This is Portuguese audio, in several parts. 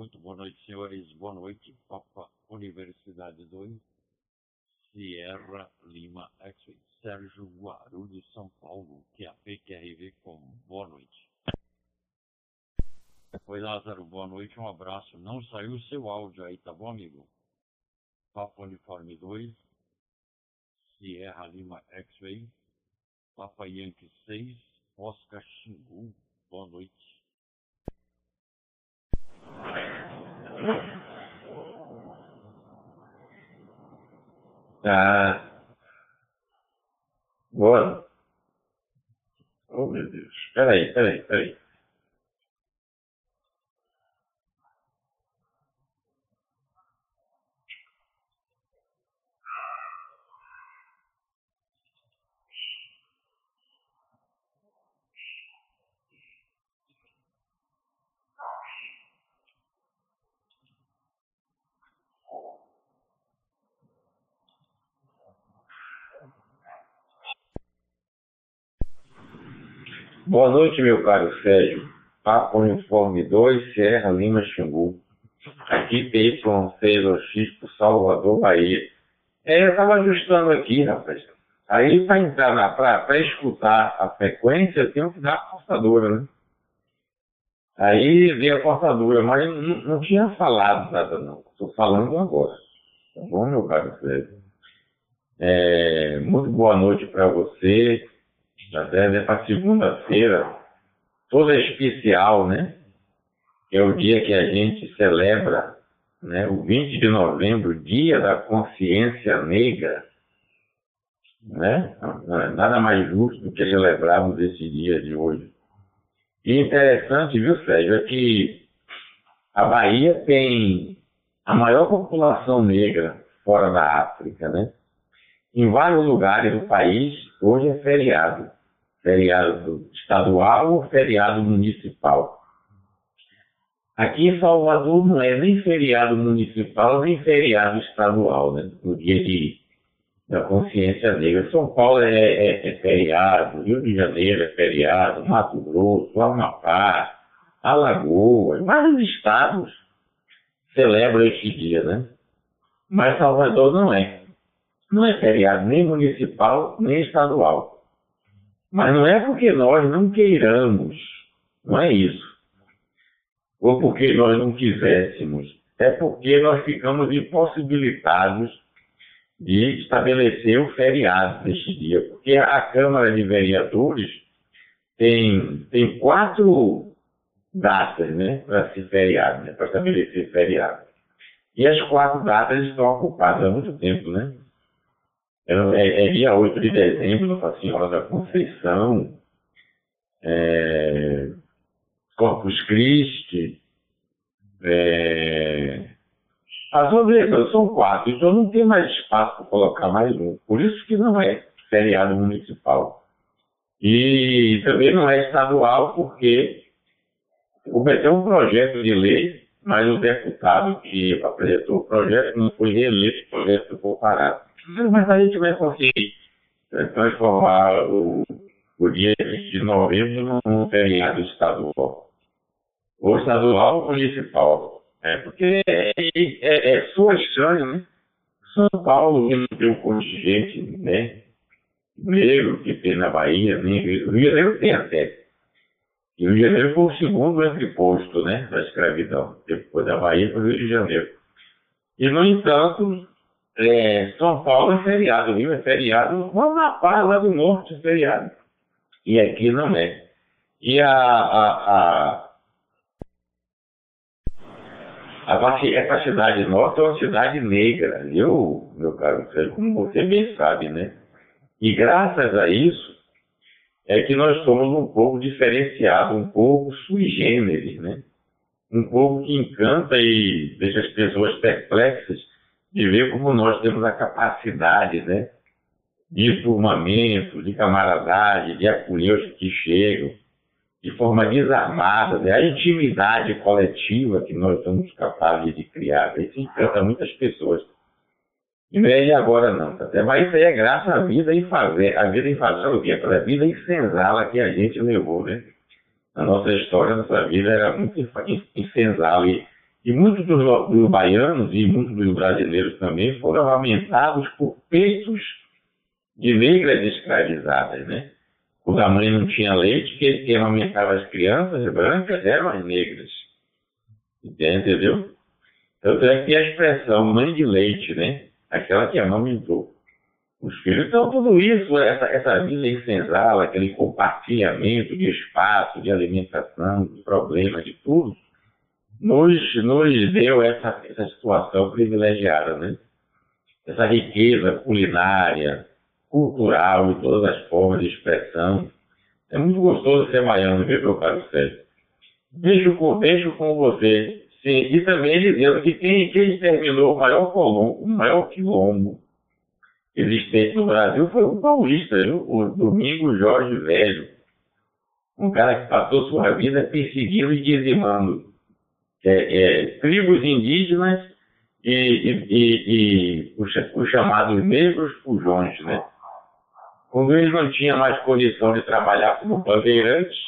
Muito boa noite, senhores. Boa noite, Papa Universidade 2, Sierra Lima X, Sérgio Guarulhos, São Paulo, QAP, QRV com boa noite. Oi, Lázaro, boa noite, um abraço. Não saiu o seu áudio aí, tá bom, amigo? Papa Uniforme 2, Sierra Lima X-Ray, Papa Yankee 6, Oscar Xingu, boa noite. Ah. Boa. Oh, meu Deus. Peraí, peraí, peraí. Boa noite, meu caro Sérgio. Papo Uniforme 2, Serra Lima Xingu. Aqui PY6OX por Salvador, Bahia. É, eu estava ajustando aqui, rapaz. Aí para entrar na praia, para escutar a frequência, eu tenho que dar a portadora, né? Aí veio a portadora, mas não, não tinha falado nada, não. Estou falando agora. Tá bom, meu caro Sérgio? É, muito boa noite para você, até para segunda-feira, toda especial, né? É o dia que a gente celebra, né? O 20 de novembro, Dia da Consciência Negra, né? Nada mais justo do que celebrarmos esse dia de hoje. E interessante, viu, Sérgio, é que a Bahia tem a maior população negra fora da África, né? Em vários lugares do país, hoje é feriado feriado estadual ou feriado municipal. Aqui em Salvador não é nem feriado municipal nem feriado estadual, né? No dia de, da consciência negra. São Paulo é, é, é feriado, Rio de Janeiro é feriado, Mato Grosso, Amapá, Alagoas, vários estados celebram esse dia, né? Mas Salvador não é. Não é feriado nem municipal nem estadual. Mas não é porque nós não queiramos, não é isso. Ou porque nós não quiséssemos. É porque nós ficamos impossibilitados de estabelecer o feriado deste dia. Porque a Câmara de Vereadores tem, tem quatro datas né, para ser feriado, né, para estabelecer feriado. E as quatro datas estão ocupadas há muito tempo, né? É, é dia 8 de dezembro, Nossa Senhora da Conceição, é, Corpus Christi, é, as outras são quatro, então não tem mais espaço para colocar mais um. Por isso que não é feriado municipal. E também não é estadual, porque cometeu um projeto de lei, mas o deputado que apresentou o projeto não foi reeleito, o projeto ficou parado mas a gente vai conseguir transformar o, o dia de novembro num feriado estadual. Ou estadual ou municipal. É, porque é, é, é sua estranho, né? São Paulo não tem um contingente, né? Negro que tem na Bahia, nem Rio de Janeiro tem até. E o Rio de Janeiro foi o segundo entreposto, né? Da escravidão, depois da Bahia para o Rio de Janeiro. E, no entanto, é, São Paulo é feriado, Rio é feriado, vamos na paz lá do norte é feriado. E aqui não é. E a, a, a, essa cidade norte é uma cidade negra, viu, meu caro? Como você bem sabe, né? E graças a isso é que nós somos um povo diferenciado, um povo sui generis, né? Um povo que encanta e deixa as pessoas perplexas de ver como nós temos a capacidade, né? De formamento, de camaradagem, de acolher os que chegam, de forma desarmada, né? a intimidade coletiva que nós somos capazes de criar. Isso encanta muitas pessoas. E não é de agora não, tá? mas isso aí é graças à vida em fazer, a vida em fazer o quê? Pela vida em senzala que a gente levou, né? A nossa história, a nossa vida era muito em senzala e E muitos dos, dos baianos e muitos dos brasileiros também foram amamentados por peitos de negras escravizadas, né? Cuja mãe não tinha leite, que quem amamentava as crianças brancas eram as negras. Entendeu? Tanto é que a expressão mãe de leite, né? Aquela que amamentou os filhos. Então, tudo isso, essa, essa vida em senzala, aquele compartilhamento de espaço, de alimentação, de problemas, de tudo, nos, nos deu essa, essa situação privilegiada, né? Essa riqueza culinária, cultural, de todas as formas de expressão. É muito gostoso ser baiano, viu, meu caro Sérgio? Vejo com, vejo com você. Sim, e também dizendo que quem, quem terminou o maior colombo, o maior quilombo existente no Brasil foi o paulista, viu? o Domingo Jorge Velho. Um cara que passou sua vida perseguindo e dizimando é, é, tribos indígenas e, e, e, e os, os, chamados negros fujões, né? Quando eles não tinham mais condição de trabalhar como bandeirantes,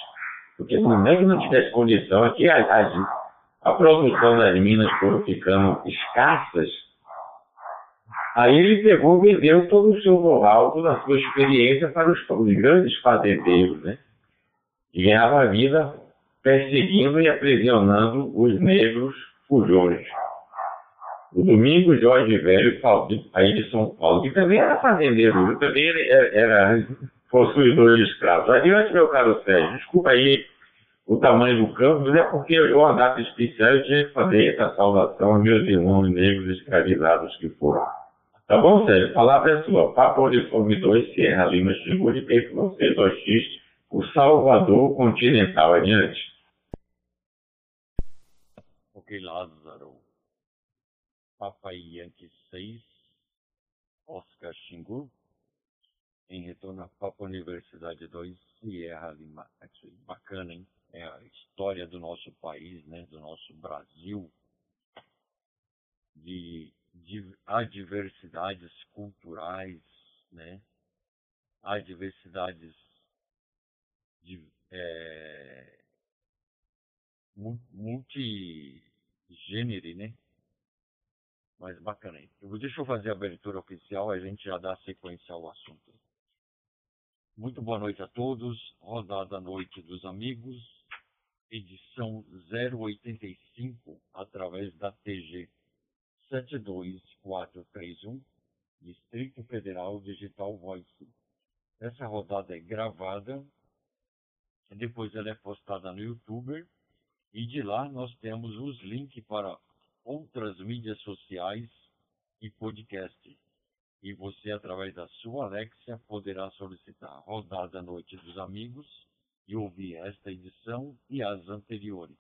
porque se o negro não tivesse condição, aqui a, a, a produção das minas foram ficando escassas, Aí ele pegou, vendeu todo o seu know-how, toda a sua experiência para os, os grandes fazendeiros, né? E ganhava vida perseguindo e aprisionando os negros fujões. O Domingo Jorge Velho, aí de São Paulo, que também era fazendeiro, também era, era possuidor de escravos. Adiante, meu caro Sérgio, desculpa aí o tamanho do campo, mas é porque eu, data especial, eu tinha que fazer essa saudação aos meus irmãos negros escravizados que foram. Tá bom, Sérgio? Palavra é sua. Papo Uniforme 2, Sierra Lima, Chico de Peito, você, 2X, o Salvador Continental. Adiante. Lázaro. Papai Yankee 6, Oscar Xingu, em retorno a Papa Universidade 2, Sierra Lima. Bacana, hein? É a história do nosso país, né? Do nosso Brasil, de, de adversidades culturais, né? Adversidades de, é, multigênero, né? Mas bacana. Eu, deixa eu fazer a abertura oficial, a gente já dá sequência ao assunto. Muito boa noite a todos. Rodada Noite dos Amigos, edição 085, através da TG 72431, Distrito Federal Digital Voice. Essa rodada é gravada, depois ela é postada no YouTube, e de lá nós temos os links para outras mídias sociais e podcast. E você, através da sua Alexia, poderá solicitar Rodada Noite dos Amigos e ouvir esta edição e as anteriores.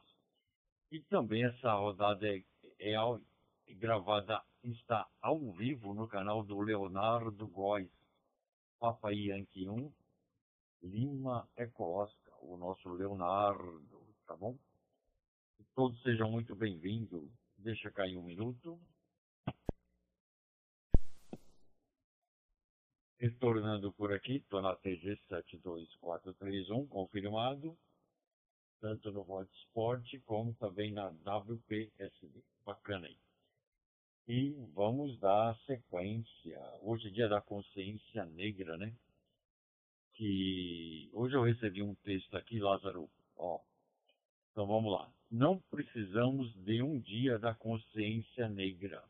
E também essa rodada é, é, é gravada, está ao vivo no canal do Leonardo Góes, Papai Yankee 1, Lima Ecológica, o nosso Leonardo, tá bom? Todos sejam muito bem-vindos. Deixa cair um minuto. Retornando por aqui, estou na TG 72431, confirmado, tanto no Hotspot como também na WPSD. Bacana aí. E vamos dar sequência. Hoje é dia da consciência negra, né? Que hoje eu recebi um texto aqui, Lázaro, ó, então vamos lá. Não precisamos de um dia da consciência negra,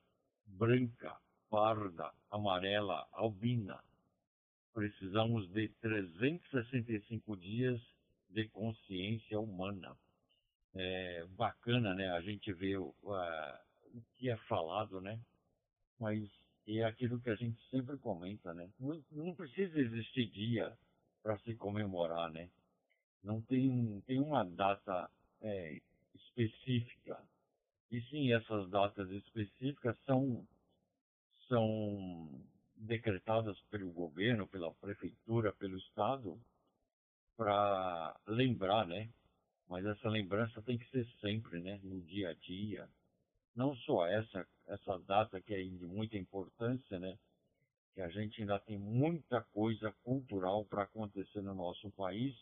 branca, parda, amarela, albina. Precisamos de 365 dias de consciência humana. É bacana, né? A gente vê uh, o que é falado, né? Mas é aquilo que a gente sempre comenta, né? Não, não precisa existir dia para se comemorar, né? Não tem, tem uma data é, específica. E sim, essas datas específicas são, são decretadas pelo governo, pela prefeitura, pelo Estado, para lembrar, né? Mas essa lembrança tem que ser sempre, né? No dia a dia. Não só essa, essa data que é de muita importância, né? Que a gente ainda tem muita coisa cultural para acontecer no nosso país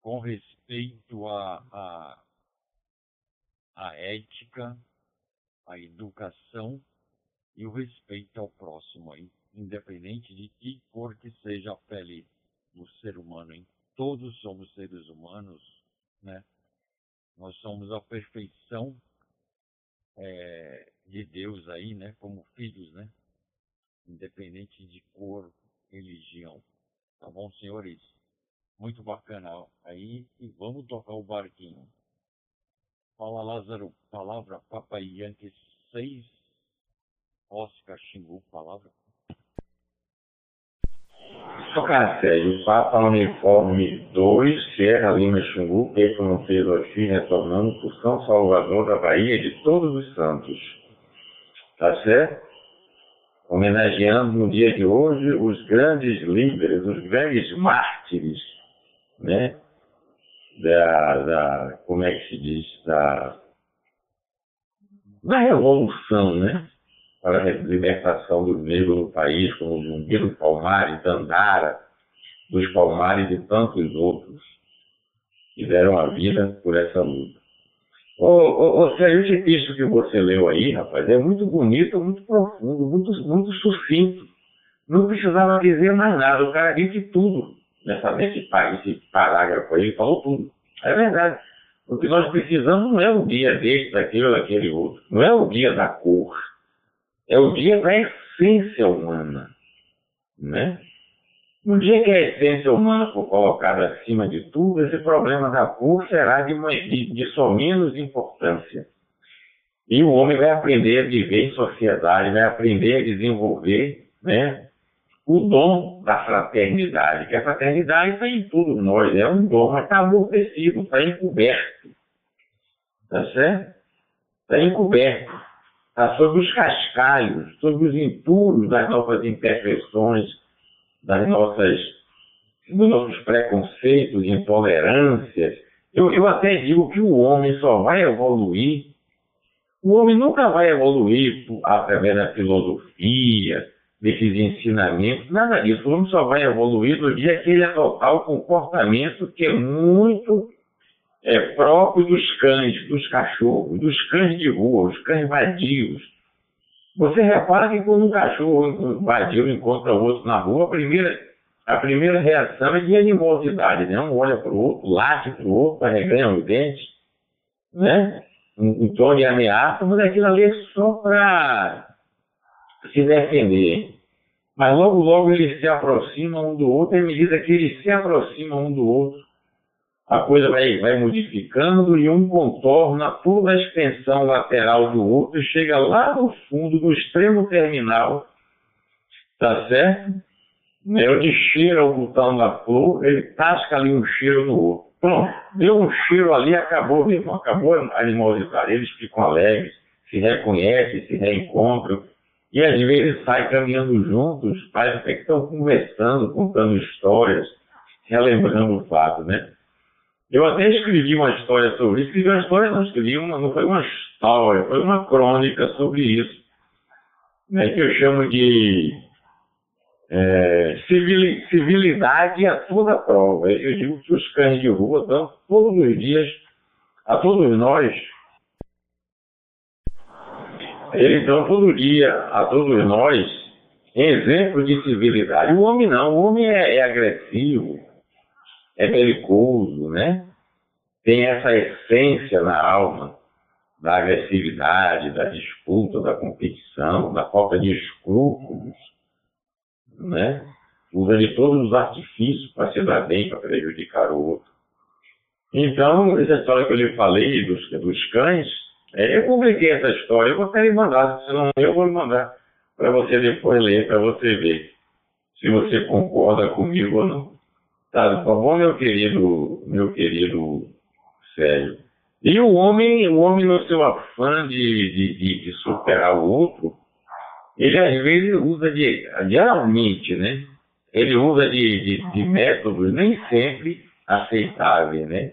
com respeito a, a, a ética, a educação e o respeito ao próximo, independente de que cor que seja a pele do ser humano. Hein? Todos somos seres humanos, né? Nós somos a perfeição é, de Deus aí, né? Como filhos, né? Independente de cor, religião. Tá bom, senhores? Muito bacana aí. E vamos tocar o barquinho. Fala, Lázaro. Palavra Papai Yankee 6. Oscar Xingu. Palavra. Tocar Sérgio, Papa Uniforme 2, Sierra Lima Xingu, Pedro Monteiro aqui, retornando por São Salvador da Bahia de Todos os Santos. Tá certo? Homenageando no dia de hoje os grandes líderes, os grandes mártires, né? Da, da como é que se diz? Da, da revolução, né? para a libertação dos negros no país, como o Zumbi Palmares, Dandara, dos Palmares e tantos outros que deram a vida por essa luta. Ô, ô Sérgio, isso que você leu aí, rapaz, é muito bonito, muito profundo, muito, muito sucinto. Não precisava dizer mais nada, o cara disse tudo nessa, nesse, nesse parágrafo aí, falou tudo. É verdade. O que nós precisamos não é o dia desse, daquele daquele outro. Não é o dia da cor é o dia da essência humana. Né? No dia que a essência humana for colocada acima de tudo, esse problema da cor será de, de, de só menos importância. E o homem vai aprender a viver em sociedade, vai aprender a desenvolver né, o dom da fraternidade, que a fraternidade está em tudo nós, é um dom, está amortecido, está encoberto. Tá certo? Está encoberto tá, sobre os cascalhos, sobre os entulhos das nossas imperfeições, das nossas, dos nossos preconceitos, intolerâncias. Eu, eu até digo que o homem só vai evoluir, o homem nunca vai evoluir através da filosofia, desses ensinamentos, nada disso. O homem só vai evoluir no dia que ele adotar o comportamento que é muito é, próprio dos cães, dos cachorros, dos cães de rua, os cães vadios. Você repara que quando um cachorro vadio encontra outro na rua, a primeira, a primeira reação é de animosidade, né? Um olha para o outro, late para o outro, arreganha os dentes, né? Em, tom de ameaça, mas aquilo ali é só para se defender. Mas logo, logo eles se aproximam um do outro, e à medida que eles se aproximam um do outro, a coisa vai, vai modificando e um contorna toda a extensão lateral do outro e chega lá no fundo, no extremo terminal, tá certo? Onde cheira o botão da flor, ele tasca ali um cheiro no outro. Pronto, deu um cheiro ali, acabou, mesmo, acabou a animosidade. Eles ficam alegres, se reconhecem, se reencontram. E às vezes saem caminhando juntos, parece que estão conversando, contando histórias, relembrando o fato, né? Eu até escrevi uma história sobre isso. Escrevi uma história, não escrevi uma, não foi uma história, foi uma crônica sobre isso. Né, que eu chamo de é, civilidade a toda prova. Eu digo que os cães de rua dão todos os dias a todos nós. Todo dia a todos nós exemplo de civilidade. O homem não, o homem é, é agressivo é perigoso, né? Tem essa essência na alma da agressividade, da disputa, da competição, da falta de escrúpulos, né? Usa de todos os artifícios para se dar bem, para prejudicar o outro. Então, essa história que eu lhe falei dos, dos cães, eu publiquei essa história, eu até lhe mandar, se não eu vou mandar para você depois ler, para você ver se você concorda comigo ou não. Tá, tá bom, meu querido, meu querido Sérgio. E o homem, o homem no seu afã de, de, de, superar o outro, ele às vezes usa de, geralmente, né? Ele usa de, de, de métodos nem sempre aceitáveis, né?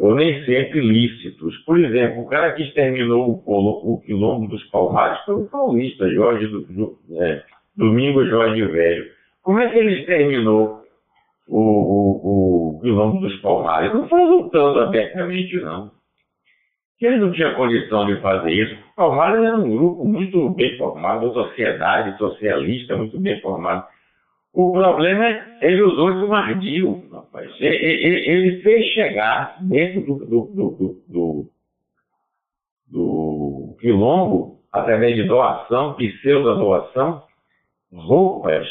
Ou nem sempre lícitos. Por exemplo, o cara que exterminou o, o quilombo dos Palmares foi o paulista, Jorge do, do, é, Domingo Jorge Velho. Como é que ele exterminou o, o, o quilombo dos Palmares. Não foi lutando abertamente, não. ele não tinha condição de fazer isso. Palmares era um grupo muito bem formado, uma sociedade socialista muito bem formada. O problema é ele usou de ardil, rapaz. Ele, ele, fez chegar dentro do, do, do, do, do quilombo, através de doação, pseudo-doação, roupas,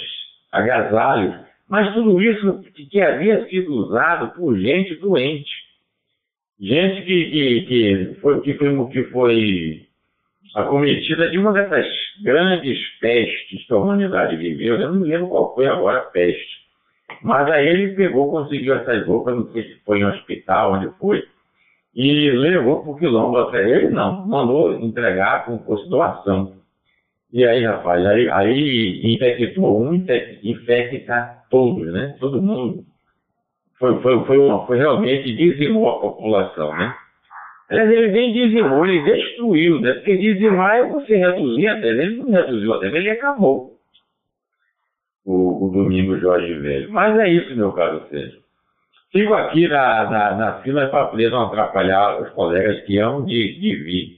agasalhos, mas tudo isso que havia sido usado por gente doente. Gente que, que, que, foi, que, foi, que foi acometida de uma dessas grandes pestes que a humanidade viveu. Eu não me lembro qual foi agora a peste. Mas aí ele pegou, conseguiu essas roupas, não sei se foi em um hospital, onde foi, e levou para o quilombo até ele, não, mandou entregar como fosse doação. E aí, rapaz, aí, aí infectou um, infecta todos, né? Todo mundo. Foi, foi, foi, uma, foi realmente dizimou a população, né? Mas ele nem dizimou, ele destruiu, né? Porque dizimar é você reduzir a terra. Ele não reduziu a terra, ele acabou. O, o Domingo Jorge Velho. Mas é isso, meu caro Sérgio. Fico aqui na, na, na fila para poder não atrapalhar os colegas que amam de, de vir,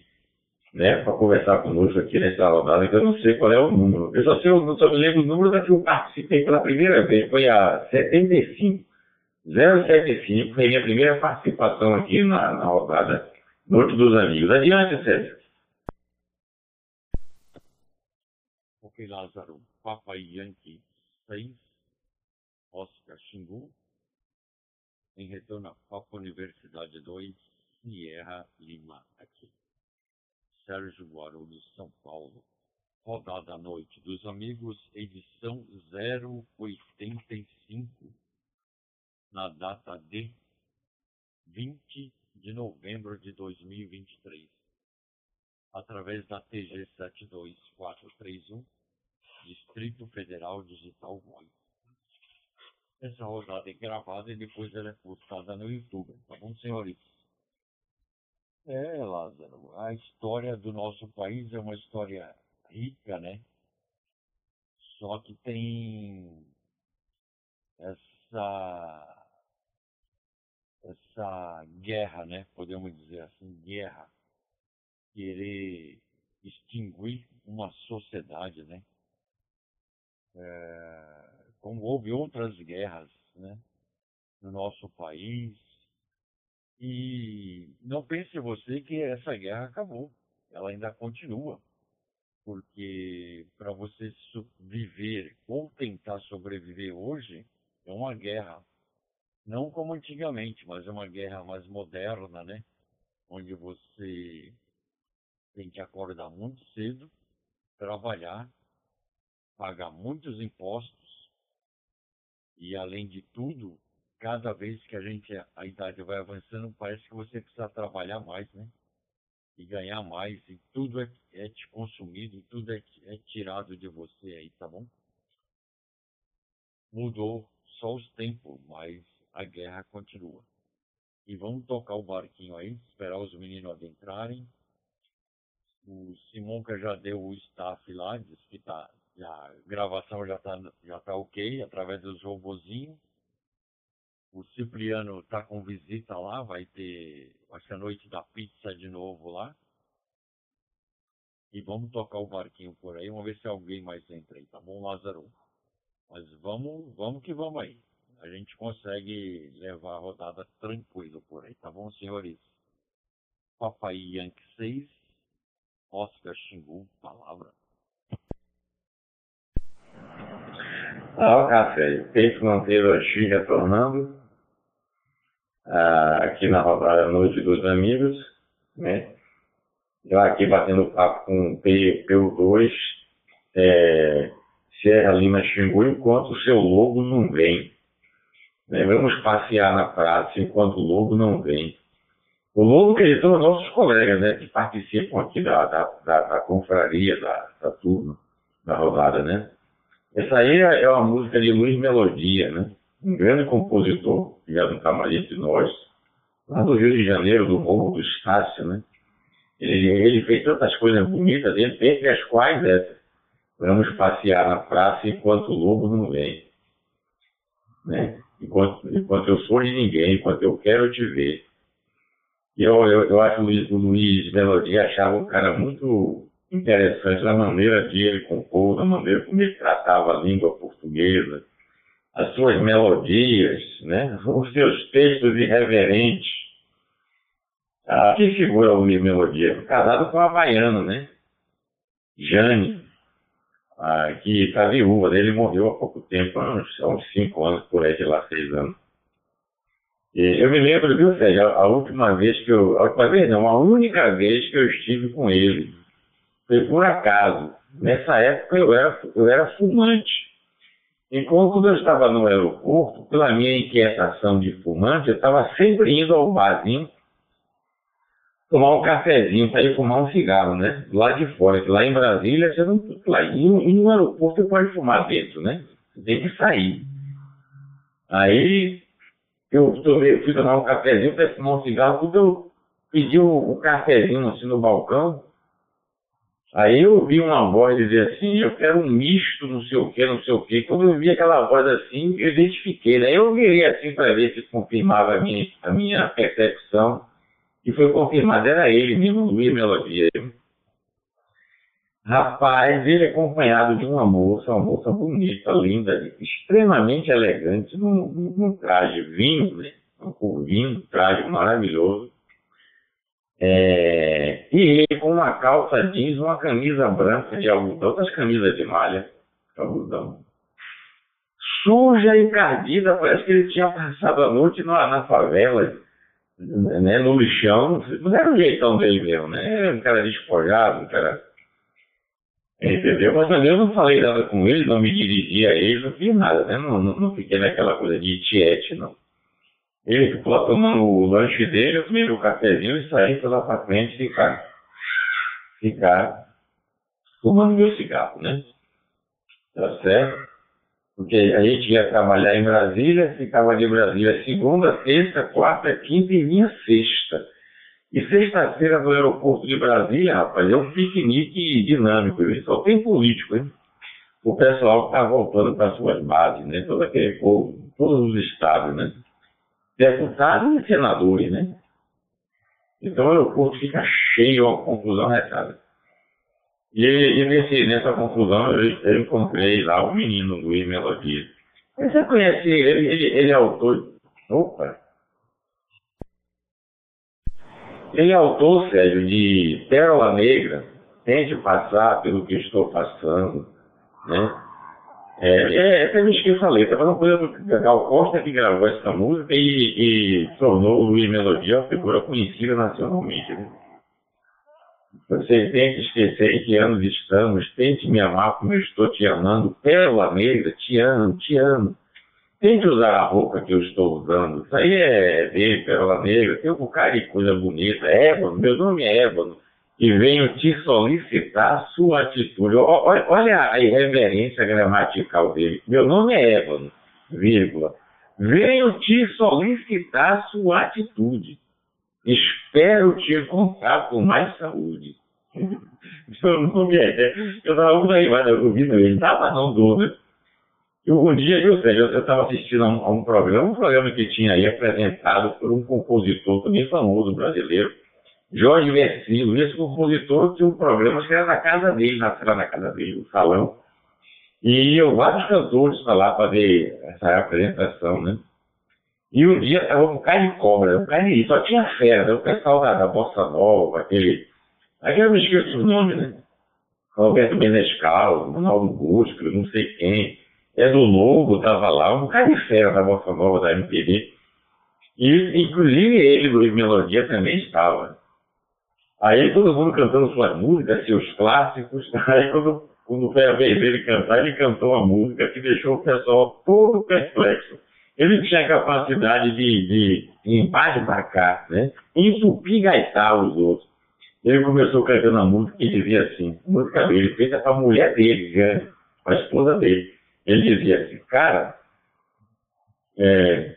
né? Para conversar conosco aqui nessa rodada, que eu não sei qual é o número. Eu só sei, eu só me lembro o número da que eu participei pela primeira vez, foi a 75. 075 foi minha primeira participação aqui na, na rodada Noite dos Amigos. Adiante, Sérgio. Ok, Lázaro. Papa Yankee 6, Oscar Xingu. Em retorno a Papa Universidade 2, Sierra Lima, aqui. Sérgio Guarulhos, São Paulo. Rodada à Noite dos Amigos, edição 085 na data de 20 de novembro de 2023, através da TG 72431, Distrito Federal Digital Voice. Essa rodada é gravada e depois ela é postada no YouTube, tá bom, senhores? É, Lázaro, a história do nosso país é uma história rica, né? Só que tem essa essa guerra, né? Podemos dizer assim, guerra, querer extinguir uma sociedade, né? É, como houve outras guerras, né? No nosso país. E não pense você que essa guerra acabou. Ela ainda continua. Porque para você viver ou tentar sobreviver hoje, é uma guerra não como antigamente, mas é uma guerra mais moderna, né? Onde você tem que acordar muito cedo, trabalhar, pagar muitos impostos e, além de tudo, cada vez que a gente a idade vai avançando, parece que você precisa trabalhar mais, né? E ganhar mais, e tudo é, é te consumido, tudo é, é tirado de você aí, tá bom? Mudou só os tempos, mas a guerra continua. E vamos tocar o barquinho aí, esperar os meninos adentrarem. O Simonca já deu o staff lá, disse que tá, a gravação já tá, já tá ok, através dos robozinhos. O Cipriano tá com visita lá, vai ter, vai ser a noite da pizza de novo lá. E vamos tocar o barquinho por aí, vamos ver se alguém mais entra aí, tá bom, Lázaro? Mas vamos, vamos que vamos aí a gente consegue levar a rodada tranquilo por aí, tá bom, senhores? Papai Yankee 6, Oscar Xingu, palavra. Ah, café. Peito Monteiro X retornando ah, aqui na rodada Noite dos Amigos, né? Eu aqui batendo papo com o PU2, é, Serra Lima Xingu, enquanto o seu logo não vem. Vamos passear na praça enquanto o lobo não vem. O lobo que são os nossos colegas, né? Que participam aqui da, da, da, da confraria, da, da turma, da rodada, né? Essa aí é uma música de Luiz Melodia, né? Um grande compositor, que já não está entre nós, lá do Rio de Janeiro, do Morro do Estácio, né? Ele, ele fez tantas coisas bonitas, entre as quais essa. Vamos passear na praça enquanto o lobo não vem. Né? Enquanto, enquanto eu sou de ninguém, enquanto eu quero te ver. Eu, eu, eu acho o Luiz Melodia achava o cara muito interessante na maneira de ele compor, na maneira como ele tratava a língua portuguesa, as suas melodias, né? os seus textos irreverentes. Ah, que figura o Luiz Melodia? Casado com a Havaiana, né? Jane, ah, que está viúva, ele morreu há pouco tempo, há uns, uns cinco anos, por aí, sei lá, seis anos. E eu me lembro, viu, Sérgio, a última vez que eu. A última vez não, a única vez que eu estive com ele. Foi por acaso. Nessa época eu era, eu era fumante. Enquanto quando eu estava no aeroporto, pela minha inquietação de fumante, eu estava sempre indo ao barzinho tomar um cafezinho ir fumar um cigarro, né? Lá de fora, lá em Brasília, você não. Lá, e, e no aeroporto você pode fumar dentro, né? Tem que sair. Aí eu tomei, fui tomar um cafezinho para fumar um cigarro, quando eu pedi o, o cafezinho assim no balcão, aí eu ouvi uma voz dizer assim, eu quero um misto, não sei o que, não sei o que. Quando eu vi aquela voz assim, eu identifiquei, né? Eu virei assim para ver se confirmava a minha, a minha percepção, e foi confirmado, era ele mesmo, Luiz Melodia. Rapaz, ele é acompanhado de uma moça, uma moça bonita, linda, extremamente elegante, num, num traje vinho, né? Um vinho, traje maravilhoso. É, e ele com uma calça jeans, uma camisa branca de algodão, outras camisas de malha, algodão. Suja e encardida, parece que ele tinha passado a noite na, na favela, né, no lixão. Não era o jeitão dele mesmo, né? Era um cara despojado, um cara Entendeu? Mas eu não falei nada com ele, não me dirigi a ele, não fiz nada, né? Não, não, não fiquei naquela coisa de tiete, não. Ele ficou lá tomando o lanche dele, eu tomei o cafezinho e saí pela pra frente ficar, ficar fumando meu cigarro, né? Tá certo? Porque a gente ia trabalhar em Brasília, ficava de Brasília segunda, terça, quarta, quinta e vinha sexta. E sexta-feira no aeroporto de Brasília, rapaz, é um piquenique dinâmico, viu? só tem político, hein? O pessoal está voltando para suas bases, né? Todo aquele povo, todos os estados, né? Deputados e senadores, né? Então o aeroporto fica cheio, uma confusão retada. E, e nesse, nessa confusão eu, eu, encontrei lá o menino Luiz Melodia. Você conhece ele, ele, ele é autor. Opa! Ele é autor, Sérgio, de Pérola Negra, tente passar pelo que estou passando, né? É, é, até me esqueço a letra, mas não podemos Gal Costa que gravou essa música e, e tornou o Luiz Melodia uma figura conhecida nacionalmente. Né? Você tem que esquecer em que anos estamos, tente me amar como eu estou te amando, pérola negra, te amo, te amo. Tente usar a roupa que eu estou usando. Isso aí é dele, pérola negra. Tem um bocado de coisa bonita. Ébano, meu nome é Ébano. E venho te solicitar sua atitude. Olha, a irreverência gramatical dele. Meu nome é Ébano, vírgula. Venho te solicitar sua atitude. Espero te encontrar com mais saúde. Nome é. Eu estava ouvindo ele, estava não dúvida. Eu, um dia, eu eu estava assistindo a um, a um, programa, um programa que tinha aí apresentado por um compositor também famoso brasileiro, Jorge Versilo. Esse compositor tinha um programa que era na casa dele, na, era na casa dele, no salão. E iam vários cantores para lá fazer essa apresentação, né? E um dia estava um carne cobra, um carne só tinha fera, né? o pessoal da, da Bossa Nova, aquele. Aquele eu me esqueço o nome, né? Roberto Menescal, Ronaldo Busco, não sei quem é do Lobo, estava lá, um cara de fera da Bossa Nova, da MPB. E, inclusive, ele, Luiz Melodia, também estava. Aí todo mundo cantando suas músicas, seus clássicos. Aí quando, quando foi a vez dele cantar, ele cantou uma música que deixou o pessoal todo perplexo. Ele tinha a capacidade de, de, de embasbacar, né? Entupir gaitar os outros. Ele começou cantando a música e dizia assim, música dele, feita para a mulher dele, né? a esposa dele. Ele dizia assim, cara, é,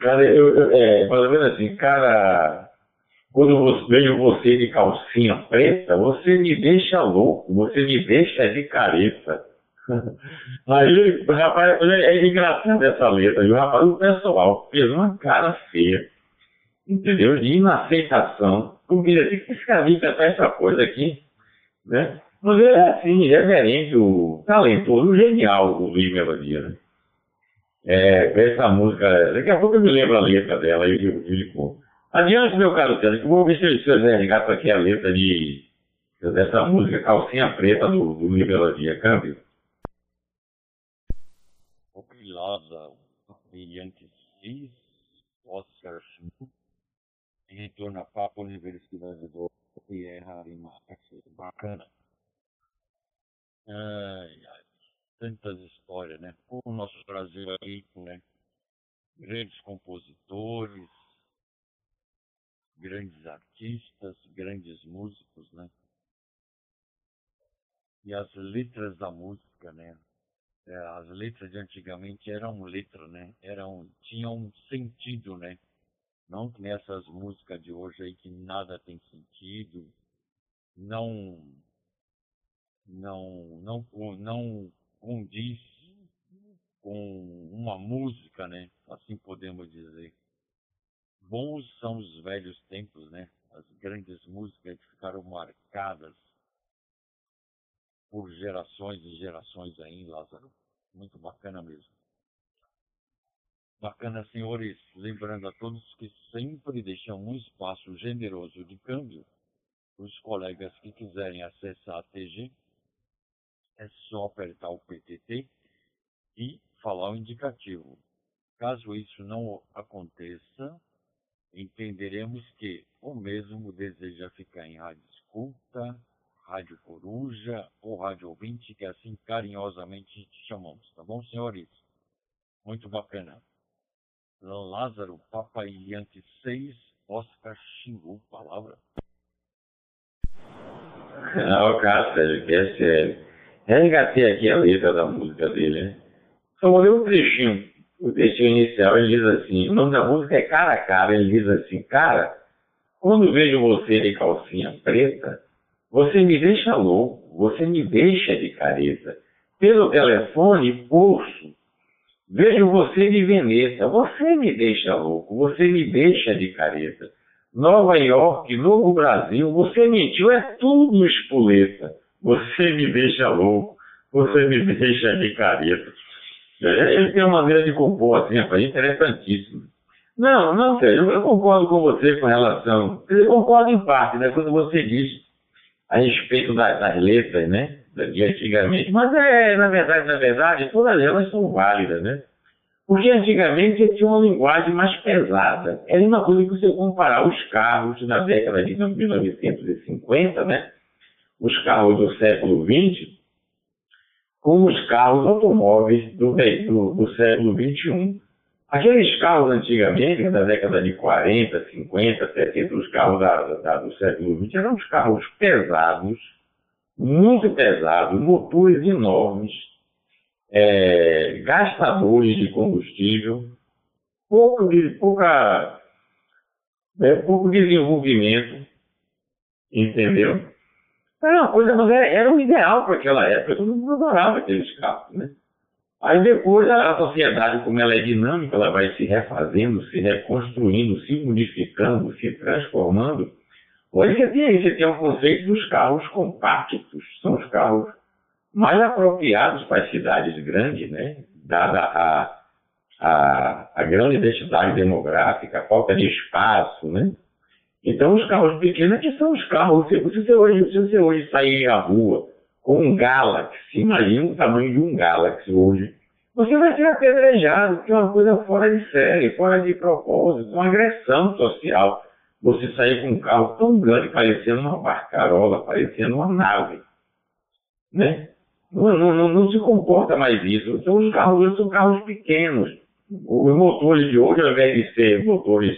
cara, eu, eu, é, mais ou menos assim, cara, quando você, vejo você de calcinha preta, você me deixa louco, você me deixa de careta. Aí, rapaz, é engraçado essa letra, o rapaz, o pessoal fez uma cara feia. Entendeu? E na aceitação, porque esse cara vem cantar essa coisa aqui, né? Mas é assim, reverente, o talentoso, o genial, o Luiz Melodia, né? É, essa música, daqui a pouco eu me lembro a letra dela e eu, eu, eu Adiante, meu caro que vou ver se vai ligar aqui a letra de, dessa música Calcinha Preta do, do Luiz Melodia, câmbio. Obrigada, brilhante Oscar Schmidt, retorno a Papo Universidade do Pierre Rima, bacana. Ai, ai, tantas histórias, né? O nosso Brasil é rico, né? Grandes compositores, grandes artistas, grandes músicos, né? E as letras da música, né? É, as letras de antigamente eram letras, né? Eram, tinham um sentido, né? Não que nessas músicas de hoje aí que nada tem sentido, não não não não condiz com uma música, né? Assim podemos dizer. Bons são os velhos tempos, né? As grandes músicas que ficaram marcadas por gerações e gerações aí, Lázaro. Muito bacana mesmo. Bacana, senhores, lembrando a todos que sempre deixam um espaço generoso de câmbio para os colegas que quiserem acessar a TG é só apertar o PTT e falar o indicativo. Caso isso não aconteça, entenderemos que o mesmo deseja ficar em rádio escuta, rádio coruja ou rádio ouvinte, que assim carinhosamente te chamamos, tá bom, senhores? Muito bacana. Lázaro, Papai Yankee 6, Oscar Xingu, palavra. Cara, Sérgio, que é. Resgatei aqui a letra da música dele, né? Só mudei um trechinho. O trechinho inicial, ele diz assim, o nome da música é Cara a Cara, ele diz assim, cara, quando vejo você de calcinha preta, você me deixa louco, você me deixa de careta. Pelo telefone, pulso, vejo você de Veneza, você me deixa louco, você me deixa de careta. Nova York, Novo Brasil, você mentiu, é tudo espoleta. Você me deixa louco, você me deixa de careta. Ele tem uma maneira de compor assim, rapaz, interessantíssima. Não, não, sério, eu concordo com você com relação. Eu concordo em parte, né? Quando você diz a respeito das, das letras, né? De antigamente. Mas é, na verdade, na verdade, todas elas são válidas, né? Porque antigamente você tinha uma linguagem mais pesada. Era uma coisa que você comparar os carros da década de 1950, né? Os carros do século XX, com os carros automóveis do, do, do século XXI. Aqueles carros antigamente, da década de 40, 50, 70, os carros da, da, do século XX, eram os carros pesados, muito pesados, motores enormes, é, gastadores de combustível, pouco, de, pouca, é, pouco desenvolvimento, entendeu? Era uma coisa, mas era, era um ideal para aquela época, todo mundo adorava aqueles carros, né? Aí depois a sociedade, como ela é dinâmica, ela vai se refazendo, se reconstruindo, se modificando, se transformando. Hoje você tem, você tem o conceito dos carros compactos, são os carros mais apropriados para as cidades grandes, né? dada a, a, a grande identidade demográfica, a falta de espaço, né? Então os carros pequenos que são os carros, se você hoje, se você hoje sair à rua com um Galaxy, imagina o tamanho de um Galaxy hoje, você vai ser apedrejado, que é uma coisa fora de série, fora de propósito, uma agressão social. Você sair com um carro tão grande, parecendo uma barcarola, parecendo uma nave. Né? Não, não, não, se comporta mais isso. Então os carros são carros pequenos. Os motores de hoje, ao invés de ser motores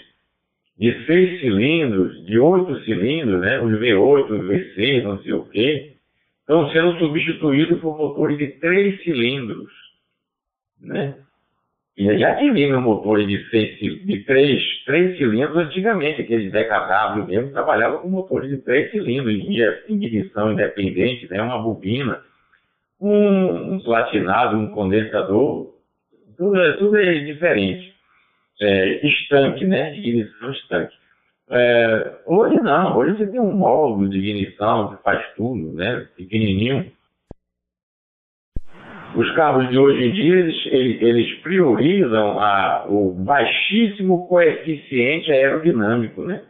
de seis cilindros, de oito cilindros, né? os V8, os V6, não sei o quê, estão sendo substituídos por motores de três cilindros. Né? E já tivemos motores de, seis, de três, três cilindros antigamente, aqueles DKW mesmo trabalhavam com motores de três cilindros, ignição independente, né? uma bobina, um, um platinado, um condensador, tudo, tudo é diferente. É, estanque, né? Ignição estanque. É, hoje não, hoje você tem um módulo de ignição que faz tudo, né? Pequenininho. Os carros de hoje em dia, eles, eles, priorizam a, o baixíssimo coeficiente aerodinâmico, né?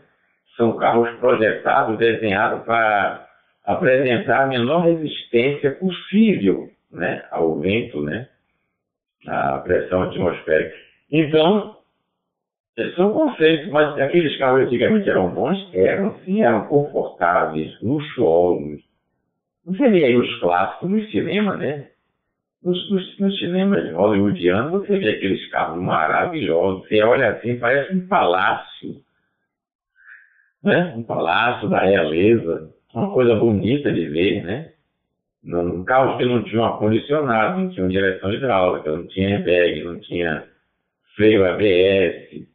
São carros projetados, desenhados para apresentar a menor resistência possível né, ao vento, né, à pressão atmosférica. Então, são conceitos, mas aqueles carros antigamente eram bons, eram sim, eram confortáveis, luxuosos. Você vê aí os clássicos no cinema, né? Nos, nos, nos cinemas hollywoodianos, você vê aqueles carros maravilhosos. Você olha assim, parece um palácio. Né? Um palácio da realeza. Uma coisa bonita de ver, né? Um carros que não tinham ar-condicionado, não tinham direção hidráulica, não tinha airbag, não tinha freio ABS,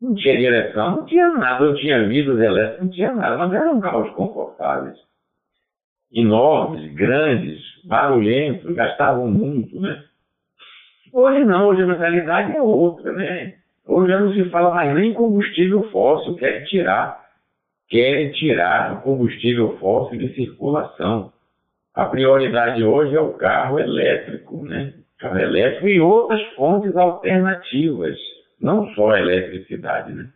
não tinha direção, não tinha nada, não tinha vidros elétricos, não tinha nada, mas eram carros confortáveis, enormes, grandes, barulhentos, gastavam muito, né? Hoje não, hoje a mentalidade é outra, né? Hoje não se fala mais nem combustível fóssil, querem tirar, querem tirar o combustível fóssil de circulação. A prioridade hoje é o carro elétrico, né? Carro elétrico e outras fontes alternativas não só a eletricidade, né?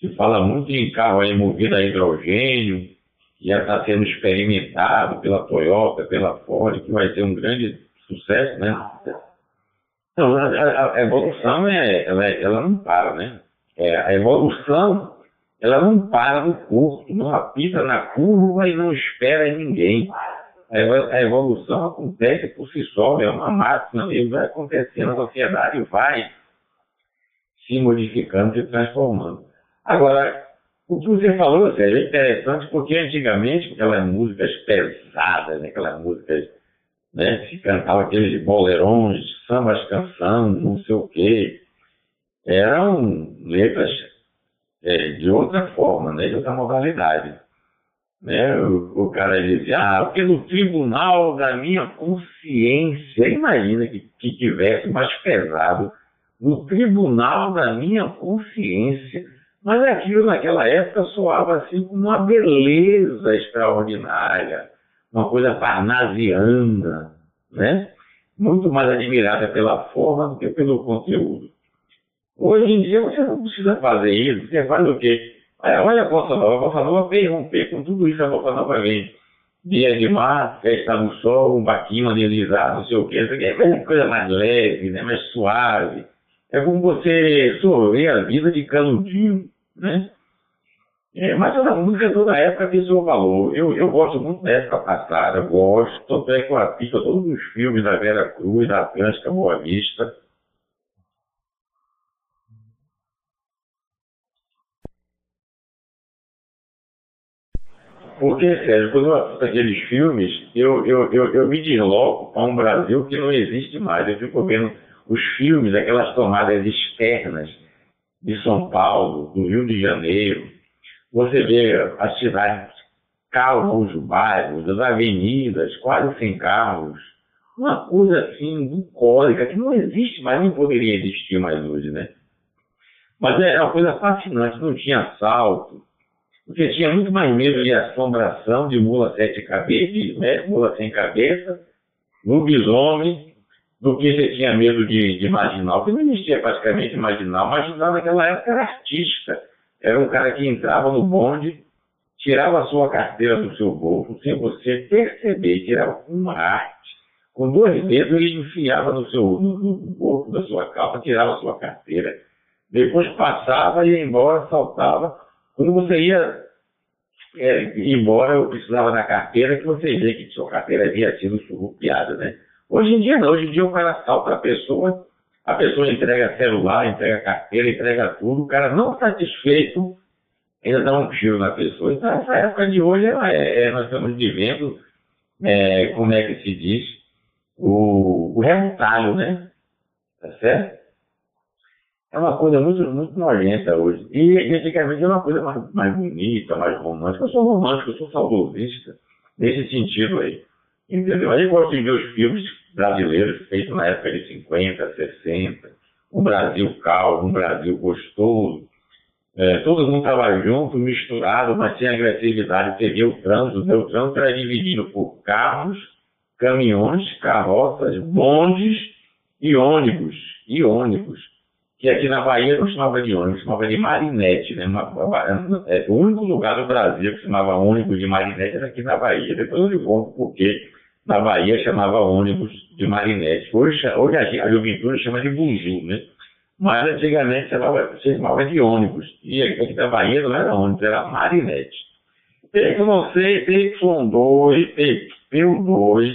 Se fala muito em carro aí movido a hidrogênio, já está sendo experimentado pela Toyota, pela Ford, que vai ter um grande sucesso, né? Então, a, a evolução é, ela, ela, não para, né? É, a evolução ela não para no curso, não apita na curva e não espera ninguém. A evolução acontece por si só, é uma máquina, e vai acontecendo, a sociedade vai se modificando, se transformando. Agora, o que você falou, Sérgio, é interessante porque antigamente aquelas músicas pesadas, né, aquelas músicas né, que cantavam aqueles bolerões, sambas canção, não sei o quê, eram letras é, de outra forma, né, de outra modalidade. Né? O, o cara dizia, ah, pelo tribunal da minha consciência, imagina que, que tivesse mais pesado no tribunal da minha consciência. Mas aquilo naquela época soava assim como uma beleza extraordinária, uma coisa parnasiana, né? muito mais admirada pela forma do que pelo conteúdo. Hoje em dia você não precisa fazer isso, você faz o quê? Olha, olha a Bossa Nova, a Bossa Nova veio romper com tudo isso, a Bossa Nova vem. Dia de mar, festa no sol, um baquinho analisado, não sei o quê, é coisa mais leve, né? mais suave é como você sorver a vida de canudinho, né? É, mas toda música, toda época tem seu valor. Eu, eu gosto muito da época passada, gosto, tanto é que eu assisto todos os filmes da Vera Cruz, da Atlântica Boa Vista. Porque, Sérgio, quando eu assisto aqueles filmes, eu, eu, eu, eu me desloco para um Brasil que não existe mais. Eu fico vendo os filmes, aquelas tomadas externas de São Paulo, do Rio de Janeiro, você vê as cidades, carros, bairros, as avenidas, quase sem carros. Uma coisa assim, bucólica, que não existe mais, nem poderia existir mais hoje, né? Mas é uma coisa fascinante, não tinha assalto, você tinha muito mais medo de assombração, de mula sete cabeças, né? mula sem cabeça, lobisomem, do que você tinha medo de, de marginal, porque não existia praticamente marginal. Marginal naquela época era artista. Era um cara que entrava no bonde, tirava a sua carteira do seu bolso, sem você perceber, tirava uma arte. Com dois dedos ele enfiava no seu no bolso da sua calça, tirava a sua carteira. Depois passava, ia embora, saltava. Quando você ia é, embora, eu precisava da carteira, que você vê que sua carteira havia sido surrupiada, né? Hoje em dia não, hoje em dia o cara assalta a pessoa, a pessoa entrega celular, entrega carteira, entrega tudo, o cara não satisfeito ainda dá um tiro na pessoa. Então essa época de hoje é, é, nós estamos vivendo, é, como é que se diz, o, o remontalho, né? Tá certo? É uma coisa muito, muito nojenta hoje. E antigamente é uma coisa mais, mais bonita, mais romântica. Eu sou romântico, eu sou saudosista, nesse sentido aí. Entendeu? Aí de ver os filmes brasileiros feitos na época de 50, 60. Um Brasil calmo, um Brasil gostoso. É, todo mundo estava junto, misturado, mas sem agressividade. Você o trânsito, o trânsito era dividido por carros, caminhões, carroças, bondes e ônibus. E ônibus. Que aqui na Bahia não chamava de ônibus, chamava de marinete. Né? É, o único lugar do Brasil que chamava ônibus de marinete era aqui na Bahia. Depois eu lhe conto porque na Bahia chamava ônibus de marinete. Hoje, hoje a, juventude chama de buzu, né? Mas antigamente chamava, se chamava de ônibus. E aqui na Bahia não era ônibus, era marinete. PY6, PY2, PU2,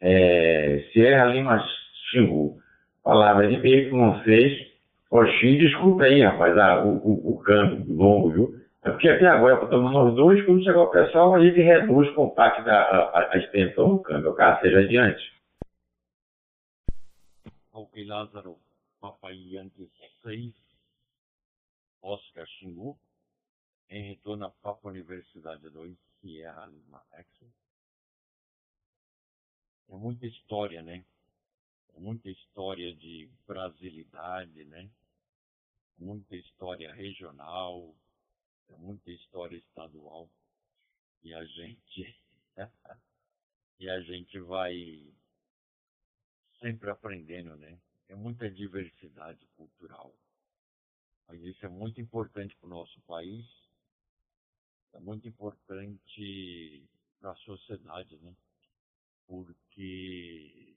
é, Sierra Lima Xingu. Palavra de PY6, Oxi, desculpa aí, rapaz, ah, o, o, o canto longo, viu? É porque até agora, tomando os dois, quando chegar o pessoal, a gente reduz compacta a, a, a extensão do câmbio, caso seja adiante. Ok, Lázaro, Papai Yankee 6, Oscar Xingu, em retorno à Papa Universidade 2, Sierra Lima. É muita história, né? É muita história de brasilidade, né? Muita história regional, é muita história estadual e a gente e a gente vai sempre aprendendo, né? É muita diversidade cultural. Mas isso é muito importante para o nosso país, é muito importante para a sociedade, né? Porque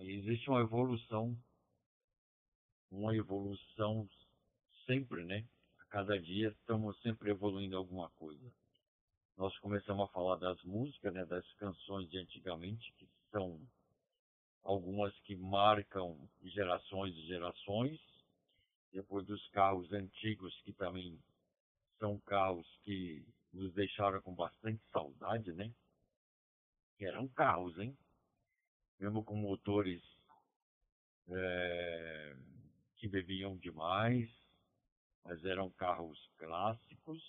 existe uma evolução, uma evolução sempre, né? Cada dia estamos sempre evoluindo alguma coisa. Nós começamos a falar das músicas, né, das canções de antigamente, que são algumas que marcam gerações e gerações. Depois dos carros antigos, que também são carros que nos deixaram com bastante saudade, né? Que eram carros, hein? Mesmo com motores é, que bebiam demais, mas eram carros clássicos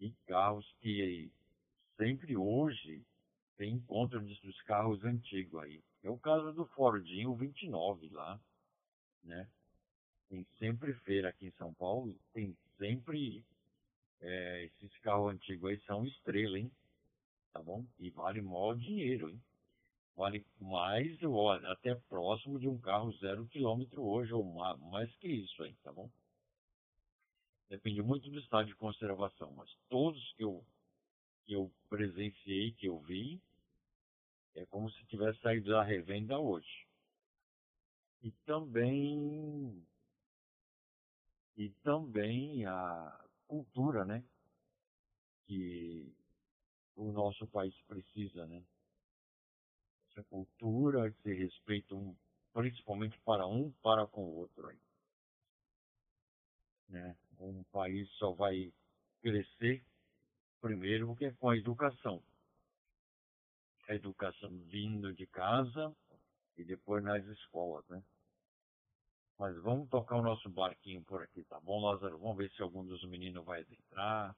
e carros que sempre hoje tem encontro dos carros antigos aí. É o caso do Fordinho 29 lá, né? Tem sempre feira aqui em São Paulo, tem sempre é, esses carros antigos aí são estrela, hein? Tá bom? E vale mó dinheiro, hein? Vale mais até próximo de um carro zero quilômetro hoje, ou mais que isso aí, tá bom? Depende muito do estado de conservação, mas todos que eu, que eu presenciei, que eu vi, é como se tivesse saído da revenda hoje. E também e também a cultura, né? Que o nosso país precisa, né? Essa cultura, esse respeito, um, principalmente para um, para com o outro aí. Né? Um país só vai crescer, primeiro, porque é com a educação. A educação vindo de casa e depois nas escolas, né? Mas vamos tocar o nosso barquinho por aqui, tá bom, Lázaro? Vamos ver se algum dos meninos vai adentrar.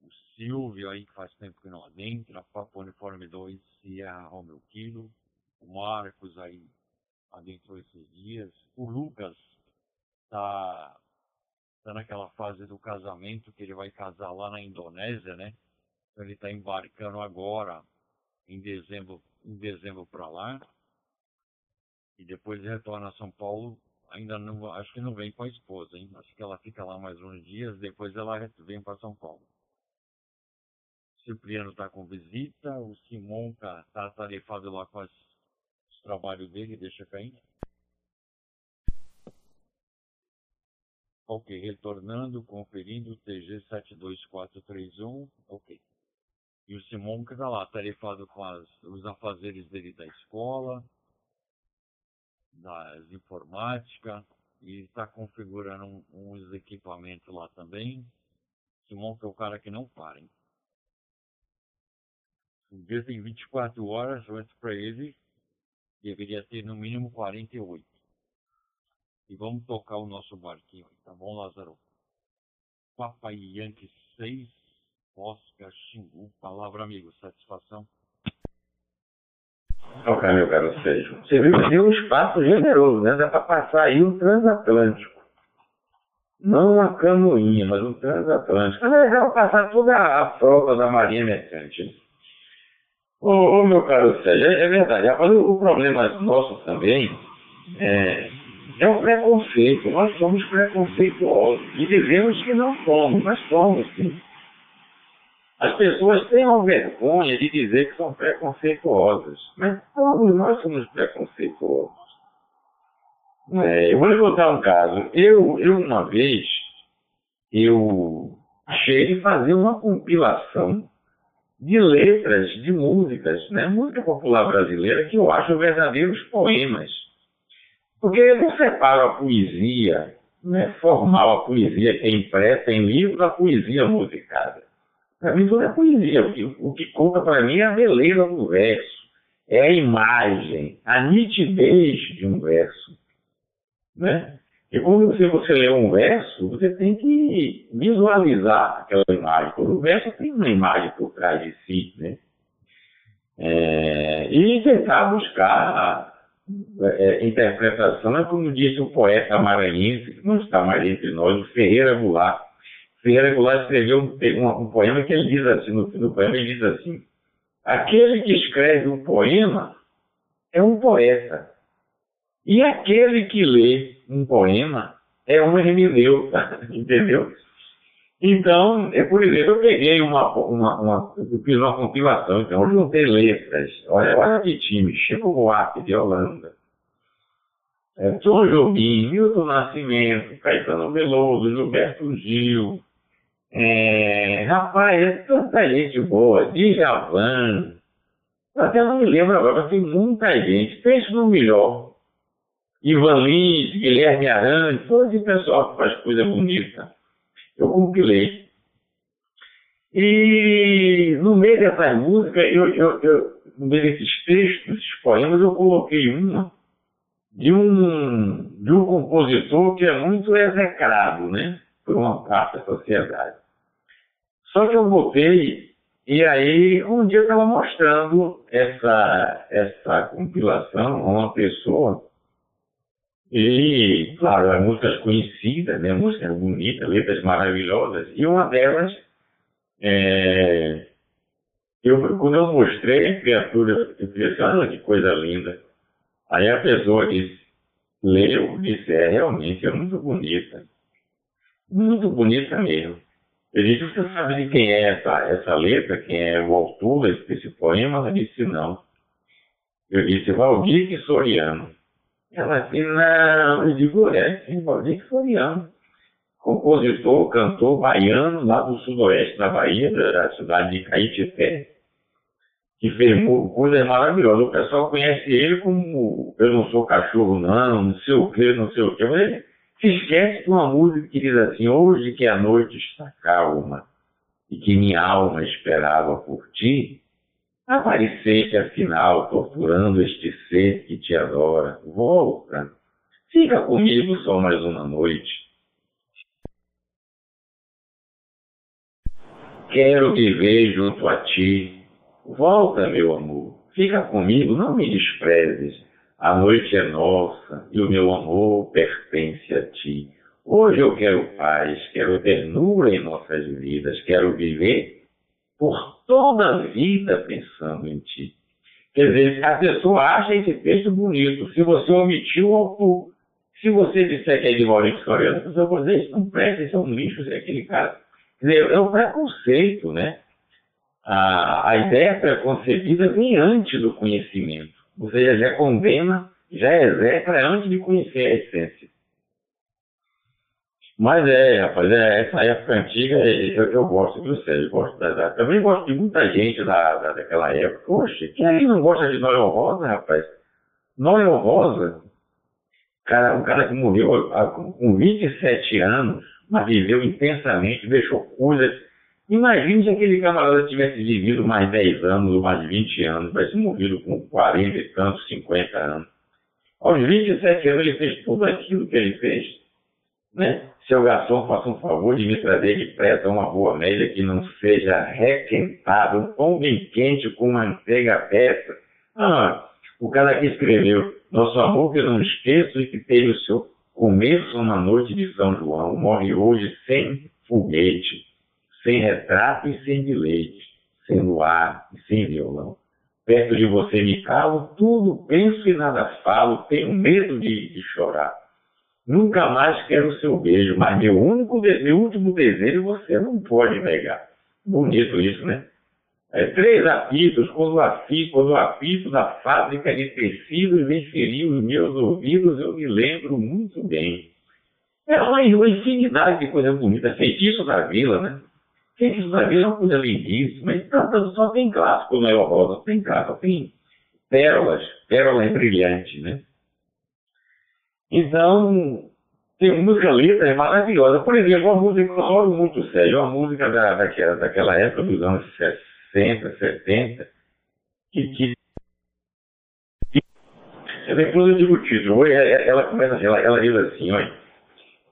O Silvio aí, que faz tempo que não adentra. Papo Uniforme 2, Sierra Romeo Kilo. O Marcos aí adentrou esses dias. O Lucas tá está naquela fase do casamento, que ele vai casar lá na Indonésia, né? Então ele está embarcando agora, em dezembro, em dezembro para lá. E depois retorna a São Paulo. Ainda não, acho que não vem com a esposa, hein? Acho que ela fica lá mais uns dias, depois ela vem para São Paulo. Cipriano está com visita, o Simon está tá tarefado lá com as, os trabalhos dele, deixa cair. Ok, retornando, conferindo, TG 72431, ok. E o Simon que está lá, tarefado com as, os afazeres dele da escola, das informática, e está configurando um, uns equipamentos lá também. Simon que é o cara que não para, hein? O dia tem 24 horas, antes para ele, deveria ter no mínimo 48. E vamos tocar o nosso barquinho aí, tá bom, Lázaro? Papai Yankee 6, Oscar Xingu. Palavra, amigo. Satisfação? Ok, meu caro Sérgio. Você viu que um espaço generoso, né? Dá para passar aí o transatlântico. não uma canoinha, mas um transatlântico. É legal passar toda a frota da Marinha Mercante. Ô, ô, meu caro Sérgio, é, é verdade. O, o, problema nosso também é, é o preconceito. Nós somos preconceituosos. E dizemos que não somos, mas somos sim. As pessoas têm uma vergonha de dizer que são preconceituosas. Mas todos nós somos preconceituosos. É, eu vou lhe contar um caso. Eu, eu uma vez, eu achei de fazer uma compilação de letras, de músicas, né? música popular brasileira, que eu acho verdadeiros poemas. Porque não separo a poesia né, formal, a poesia que é impressa em livro, da poesia musicada. Para mim, tudo é poesia. O que conta para mim é a beleza do verso, é a imagem, a nitidez de um verso. Né? E quando você, você lê um verso, você tem que visualizar aquela imagem. Todo verso tem uma imagem por trás de si, né? É, e tentar buscar é, interpretação, é como disse o poeta maranhense, que não está mais entre nós, o Ferreira Goulart. Ferreira Goulart escreveu um, um, um, poema que ele diz assim, no fim do poema ele diz assim, aquele que escreve um poema é um poeta, e aquele que lê um poema é um hermeneuta, entendeu? Então, é por exemplo, eu peguei uma, uma, uma eu fiz uma compilação, então eu juntei letras, olha, olha que time, Chico Buarque de Holanda, é, Tom Jobim, Milton Nascimento, Caetano Veloso, Gilberto Gil, é, rapaz, é tanta gente boa, Djavan, até não me lembro agora, tem muita gente, pense no melhor, Ivan Lins, Guilherme Arantes, todo esse pessoal que faz coisa bonita. Eu compilei. E no meio dessas músicas, eu, eu, eu, no meio desses textos, desses poemas, eu coloquei uma de um, de um compositor que é muito execrado, né? Por uma parte da sociedade. Só que eu botei, e aí um dia eu estava mostrando essa, essa compilação a uma pessoa e, claro, as músicas conhecidas, né? músicas bonitas, letras maravilhosas. E uma delas, é... eu, quando eu mostrei a criatura, eu disse, olha que coisa linda. Aí a pessoa disse, leu, disse, é, realmente, é muito bonita. Muito bonita mesmo. Eu disse, você sabe de quem é essa, essa letra, quem é o autor desse poema? Ela disse, não. Eu disse, Valdir Soriano. Ela disse, não, eu digo, é, sim, Valdir Floriano. Compositor, cantor baiano lá do sudoeste da Bahia, da cidade de Caetité, que fez coisas maravilhosas. O pessoal conhece ele como eu não sou cachorro, não, não sei o que, não sei o que. Mas ele se esquece de uma música que diz assim, hoje que a noite está calma e que minha alma esperava por ti, Apareceste, afinal, torturando este ser que te adora. Volta. Fica comigo só mais uma noite. Quero viver junto a ti. Volta, meu amor. Fica comigo, não me desprezes. A noite é nossa e o meu amor pertence a ti. Hoje eu quero paz, quero ternura em nossas vidas, quero viver por toda a vida pensando em ti. Quer dizer, a pessoa acha esse texto bonito. Se você omitiu o autor, se você disser que é de Maurício Correia, a pessoa vai dizer, isso não presta, isso é um lixo, isso é aquele cara. Quer dizer, é um preconceito, né? A, a ideia preconcebida vem antes do conhecimento. Você já condena, já execra antes de conhecer a essência. Mas é, rapaz, é, essa época antiga eu, eu gosto do Sérgio, gosto da, da, também gosto de muita gente da, da, daquela época. Oxe, quem aí não gosta de Noel Rosa, rapaz? Noel Rosa, cara, um cara que morreu com 27 anos, mas viveu intensamente, deixou coisas. Imagine se aquele camarada tivesse vivido mais 10 anos ou mais 20 anos, tivesse morrido com 40 e tantos, 50 anos. Aos 27 anos ele fez tudo aquilo que ele fez, né? Seu garçom, faça um favor de me trazer depressa uma boa média que não seja requentado, um pão bem quente com manteiga perto. Ah, o cara que escreveu, nosso amor que eu não esqueço e que teve o seu começam na noite de São João, morre hoje sem foguete, sem retrato e sem bilhete, sem luar e sem violão. Perto de você me calo, tudo penso e nada falo, tenho medo de, de chorar. Nunca mais quero o seu beijo, mas meu, único, meu último desejo você não pode negar. Bonito isso, né? É, três apitos, quando apito, quando apito da fábrica de tecidos vem ferir os meus ouvidos, eu me lembro muito bem. É uma, uma infinidade de coisa bonita, feitiço da vila, né? Feitiço da vila é uma coisa lindíssima, então, só tem clássico no Rosa, tem clássico, tem pérolas, pérolas brilhantes, né? Então, tem música linda, é maravilhosa. Por exemplo, uma música que eu adoro muito, Sérgio, uma música da, daquela, daquela época dos anos 60, 70, que, que depois eu digo o título, ela começa, ela, ela diz assim, olha,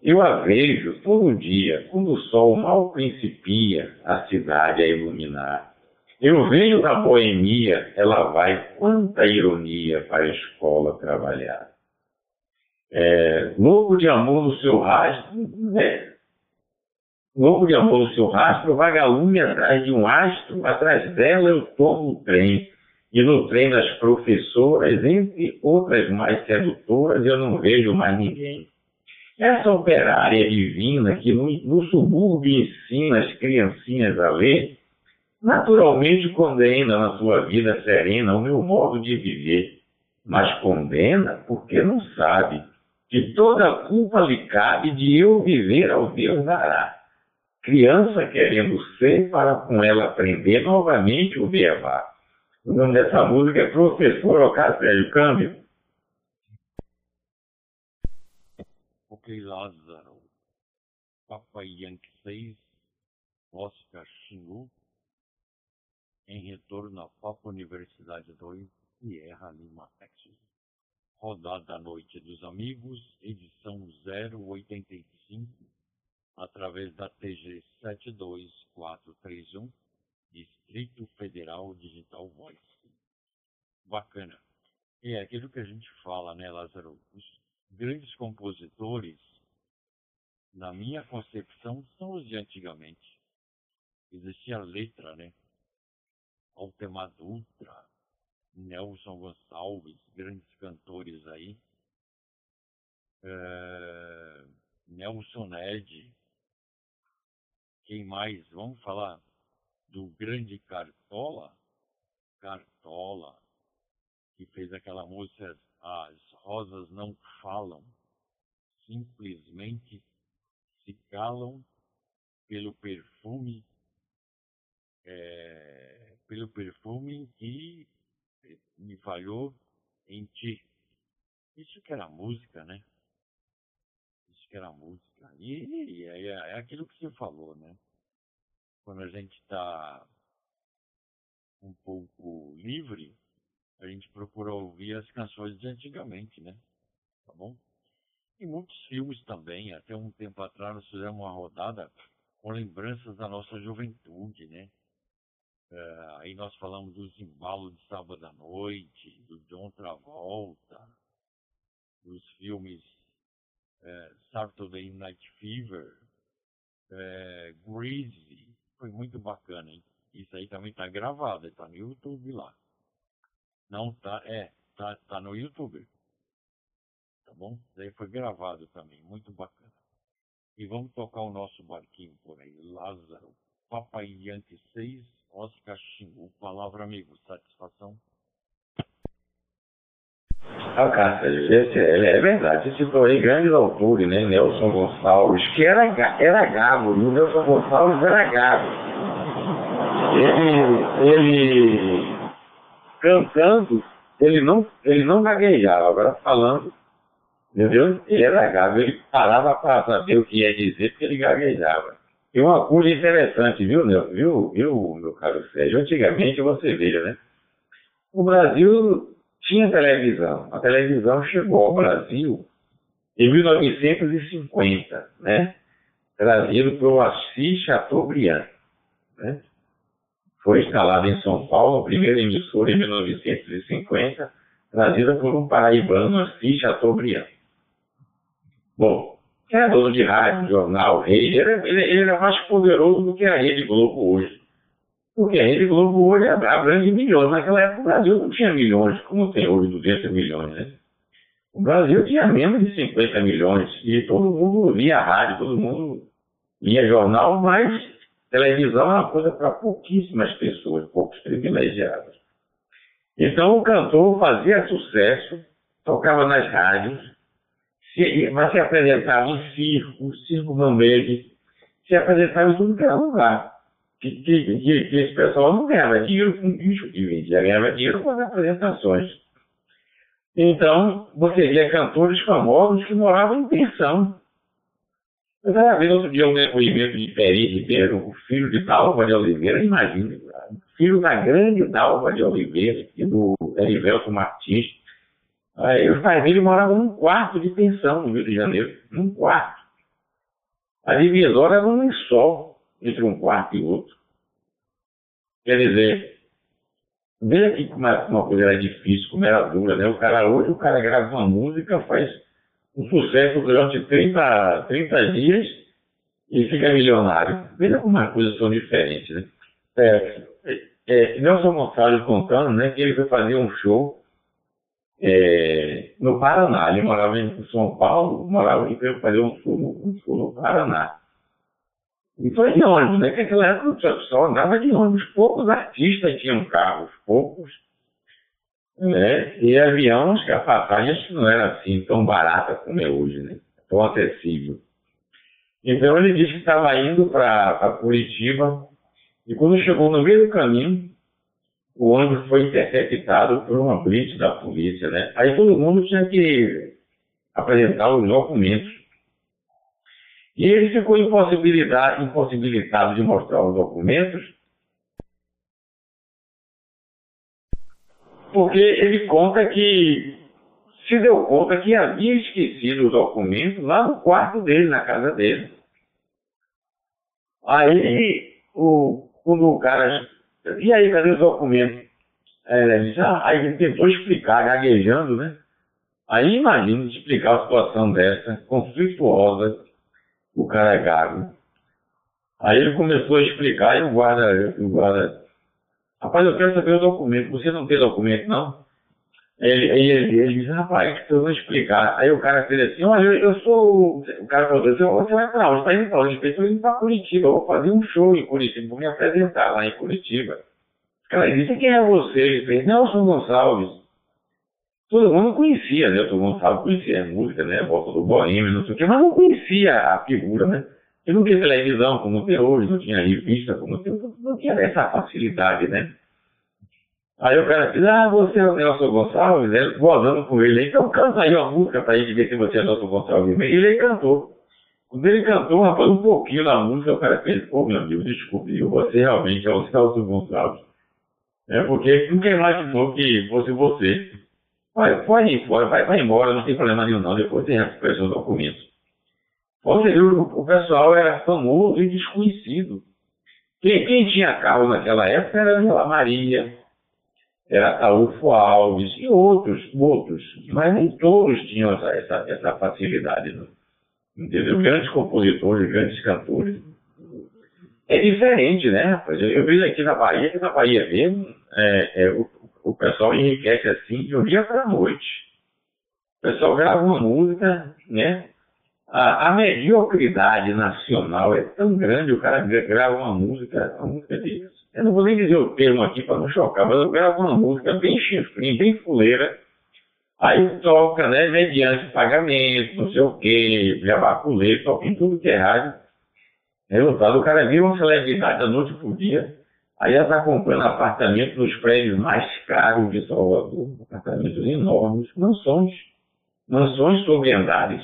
eu a vejo todo dia, quando o sol mal principia a cidade a iluminar. Eu venho da boemia, ela vai, quanta ironia para a escola trabalhar é, louco de amor no seu rastro, né? louco de amor no seu rastro, vagalume atrás de um astro, atrás dela eu tomo o trem. E no trem das professoras, entre outras mais sedutoras, eu não vejo mais ninguém. Essa operária divina que no, no subúrbio ensina as criancinhas a ler, naturalmente condena na sua vida serena o meu modo de viver, mas condena porque não sabe que toda culpa lhe cabe de eu viver ao Deus dará. Criança querendo ser para com ela aprender novamente o Beabá. O nome dessa música é Professor Ocasio Câmbio. Ok, Lázaro. Papai Yankee 6, Oscar Xingu, em retorno à Papa Universidade 2, Sierra Lima, Texas. Rodada Noite dos Amigos, edição 085, através da TG 72431, Distrito Federal Digital Voice. Bacana. É aquilo que a gente fala, né, Lázaro? Os grandes compositores, na minha concepção, são os de antigamente. Existia letra, né? Altemar Dutra, Nelson Gonçalves, grandes cantores aí. É, Nelson Ned. Quem mais? Vamos falar do grande Cartola? Cartola, que fez aquela música As Rosas Não Falam, simplesmente se calam pelo perfume, é, pelo perfume que me falhou em ti. Isso que era música, né? Isso que era música. E, e é, é aquilo que você falou, né? Quando a gente está um pouco livre, a gente procura ouvir as canções de antigamente, né? Tá bom? E muitos filmes também. Até um tempo atrás nós fizemos uma rodada com lembranças da nossa juventude, né? É, aí nós falamos dos embalos de sábado à noite, do John Travolta, dos filmes é, Saturday Night Fever, é, Greasy, foi muito bacana, hein? Isso aí também tá gravado, tá no YouTube lá. Não tá, é, tá, tá no YouTube. Tá bom? Isso aí foi gravado também, muito bacana. E vamos tocar o nosso barquinho por aí, Lázaro, Papai Yankee 6, Oscar Xingu. Palavra, amigo. Satisfação. Ah, Cássio, esse, é, é verdade. Citou aí grandes autores, né? Nelson Gonçalves, que era, era gago, o Nelson Gonçalves era gago. Ele, ele cantando, ele não, ele não gaguejava, agora falando, entendeu? Ele era gago, ele parava para saber o que ia dizer, porque ele gaguejava. E uma coisa interessante, viu, viu, viu, meu caro Sérgio? Antigamente você veja, né? O Brasil tinha televisão. A televisão chegou ao Brasil em 1950, né? Trazido pelo Assis Chateaubriand. Né? Foi instalado em São Paulo, a primeira emissora em 1950, trazida por um paraibano, Assis Chateaubriand. Bom, era dono de rádio, jornal, rede, ele, ele, ele era mais poderoso do que a Rede Globo hoje. Porque a Rede Globo hoje abrange milhões. Naquela época o Brasil não tinha milhões, como tem hoje 200 milhões, né? O Brasil tinha menos de 50 milhões e todo mundo via rádio, todo mundo via jornal, mas televisão é uma coisa para pouquíssimas pessoas, poucos privilegiados. Então o cantor fazia sucesso, tocava nas rádios, se, mas se apresentava em circo, circo Mambede, se apresentava em tudo que. Que, que, que, que esse pessoal não ganhava dinheiro com disco que vendia, ganhava dinheiro com as apresentações. Então, você via cantores famosos que moravam em pensão. Eu estava vendo outro dia um depoimento de Peri Ribeiro, o filho de Dalva de Oliveira, imagina, filho da grande Dalva de Oliveira, e do Erivelto Martins. Aí, pais dele moravam num quarto de pensão no Rio de Janeiro, num quarto. A divisória era um lençol entre um quarto e outro. Quer dizer, veja como uma coisa era difícil, como era dura, né? O cara hoje, o cara grava uma música, faz um sucesso durante 30, 30 dias e fica milionário. Veja como as coisas são diferentes, né? É, é, Nelson Gonçalves contando né, que ele foi fazer um show é, no Paraná. Ele morava em São Paulo, morava e foi fazer um show, um show no Paraná. E foi de ônibus, né? Porque naquela época pessoal andava de ônibus. Poucos artistas tinham carros, poucos. Né? E avião, acho que a passagem não era assim tão barata como é hoje, né? Tão acessível. Então ele disse que estava indo para Curitiba e quando chegou no meio do caminho, o ônibus foi interceptado por uma blitz da polícia, né? Aí todo mundo tinha que apresentar os documentos. E ele ficou impossibilitado, impossibilitado de mostrar os documentos, porque ele conta que se deu conta que havia esquecido o documento lá no quarto dele, na casa dele. Aí o, quando o cara. E aí, cadê os documentos? Aí ele, disse, ah, aí ele tentou explicar, gaguejando, né? Aí imagina explicar uma situação dessa, conflituosa, o cara é gago. Aí ele começou a explicar e o guarda, o guarda, rapaz, eu quero saber o documento, você não tem documento, não? Ele, ele, ele, disse, rapaz, eu vou explicar. Aí o cara fez assim, olha, eu, eu sou. O cara falou assim, você vai para onde? Onde? Eu vou para Curitiba, eu vou fazer um show em Curitiba, vou me apresentar lá em Curitiba. O cara disse, quem é você? Ele fez, Nelson Gonçalves. Todo mundo conhecia, né? Todo mundo sabe, conhecia a música, né? A volta do Boêmio, não sei o quê, mas não conhecia a figura, né? Ele não tinha televisão como tem hoje, não tinha revista como tem, não tinha essa facilidade, né? Aí o cara diz, ah, você é o Nelson Gonçalves, né? Gozando com ele. Então canta aí uma música pra gente ver se você é Nelson Gonçalves. E ele cantou. Quando ele cantou, rapaz, um pouquinho da música, o cara fez, pô, meu amigo, desculpe, você realmente é o Nelson Gonçalves. É porque nunca imaginou que fosse você. Vai, vai, vai embora, não tem problema nenhum não, depois você recupera seus documentos. Você viu, o pessoal era famoso e desconhecido. Quem, quem tinha carro naquela época era a Maria, era Taúfo Alves e outros, outros, mas nem todos tinham essa, essa, essa facilidade. Não? Entendeu? Grandes compositores, grandes cantores. É diferente, né, rapaz? Eu, vejo aqui na Bahia, na Bahia mesmo, é, é, o, o pessoal enriquece assim de um dia para a noite. O pessoal grava uma música, né? A, a, mediocridade nacional é tão grande, o cara grava uma música, uma música de eu não vou nem dizer o termo aqui para não chocar, mas eu gravo uma música bem chifrinha, bem fuleira. Aí toca, né, mediante pagamento, não sei o quê, jabaculê, toca em tudo que é rádio. Resultado, o cara vira uma celebridade da noite pro dia. Aí já está comprando apartamento nos prédios mais caros de Salvador, apartamentos enormes, mansões, mansões sobre andares,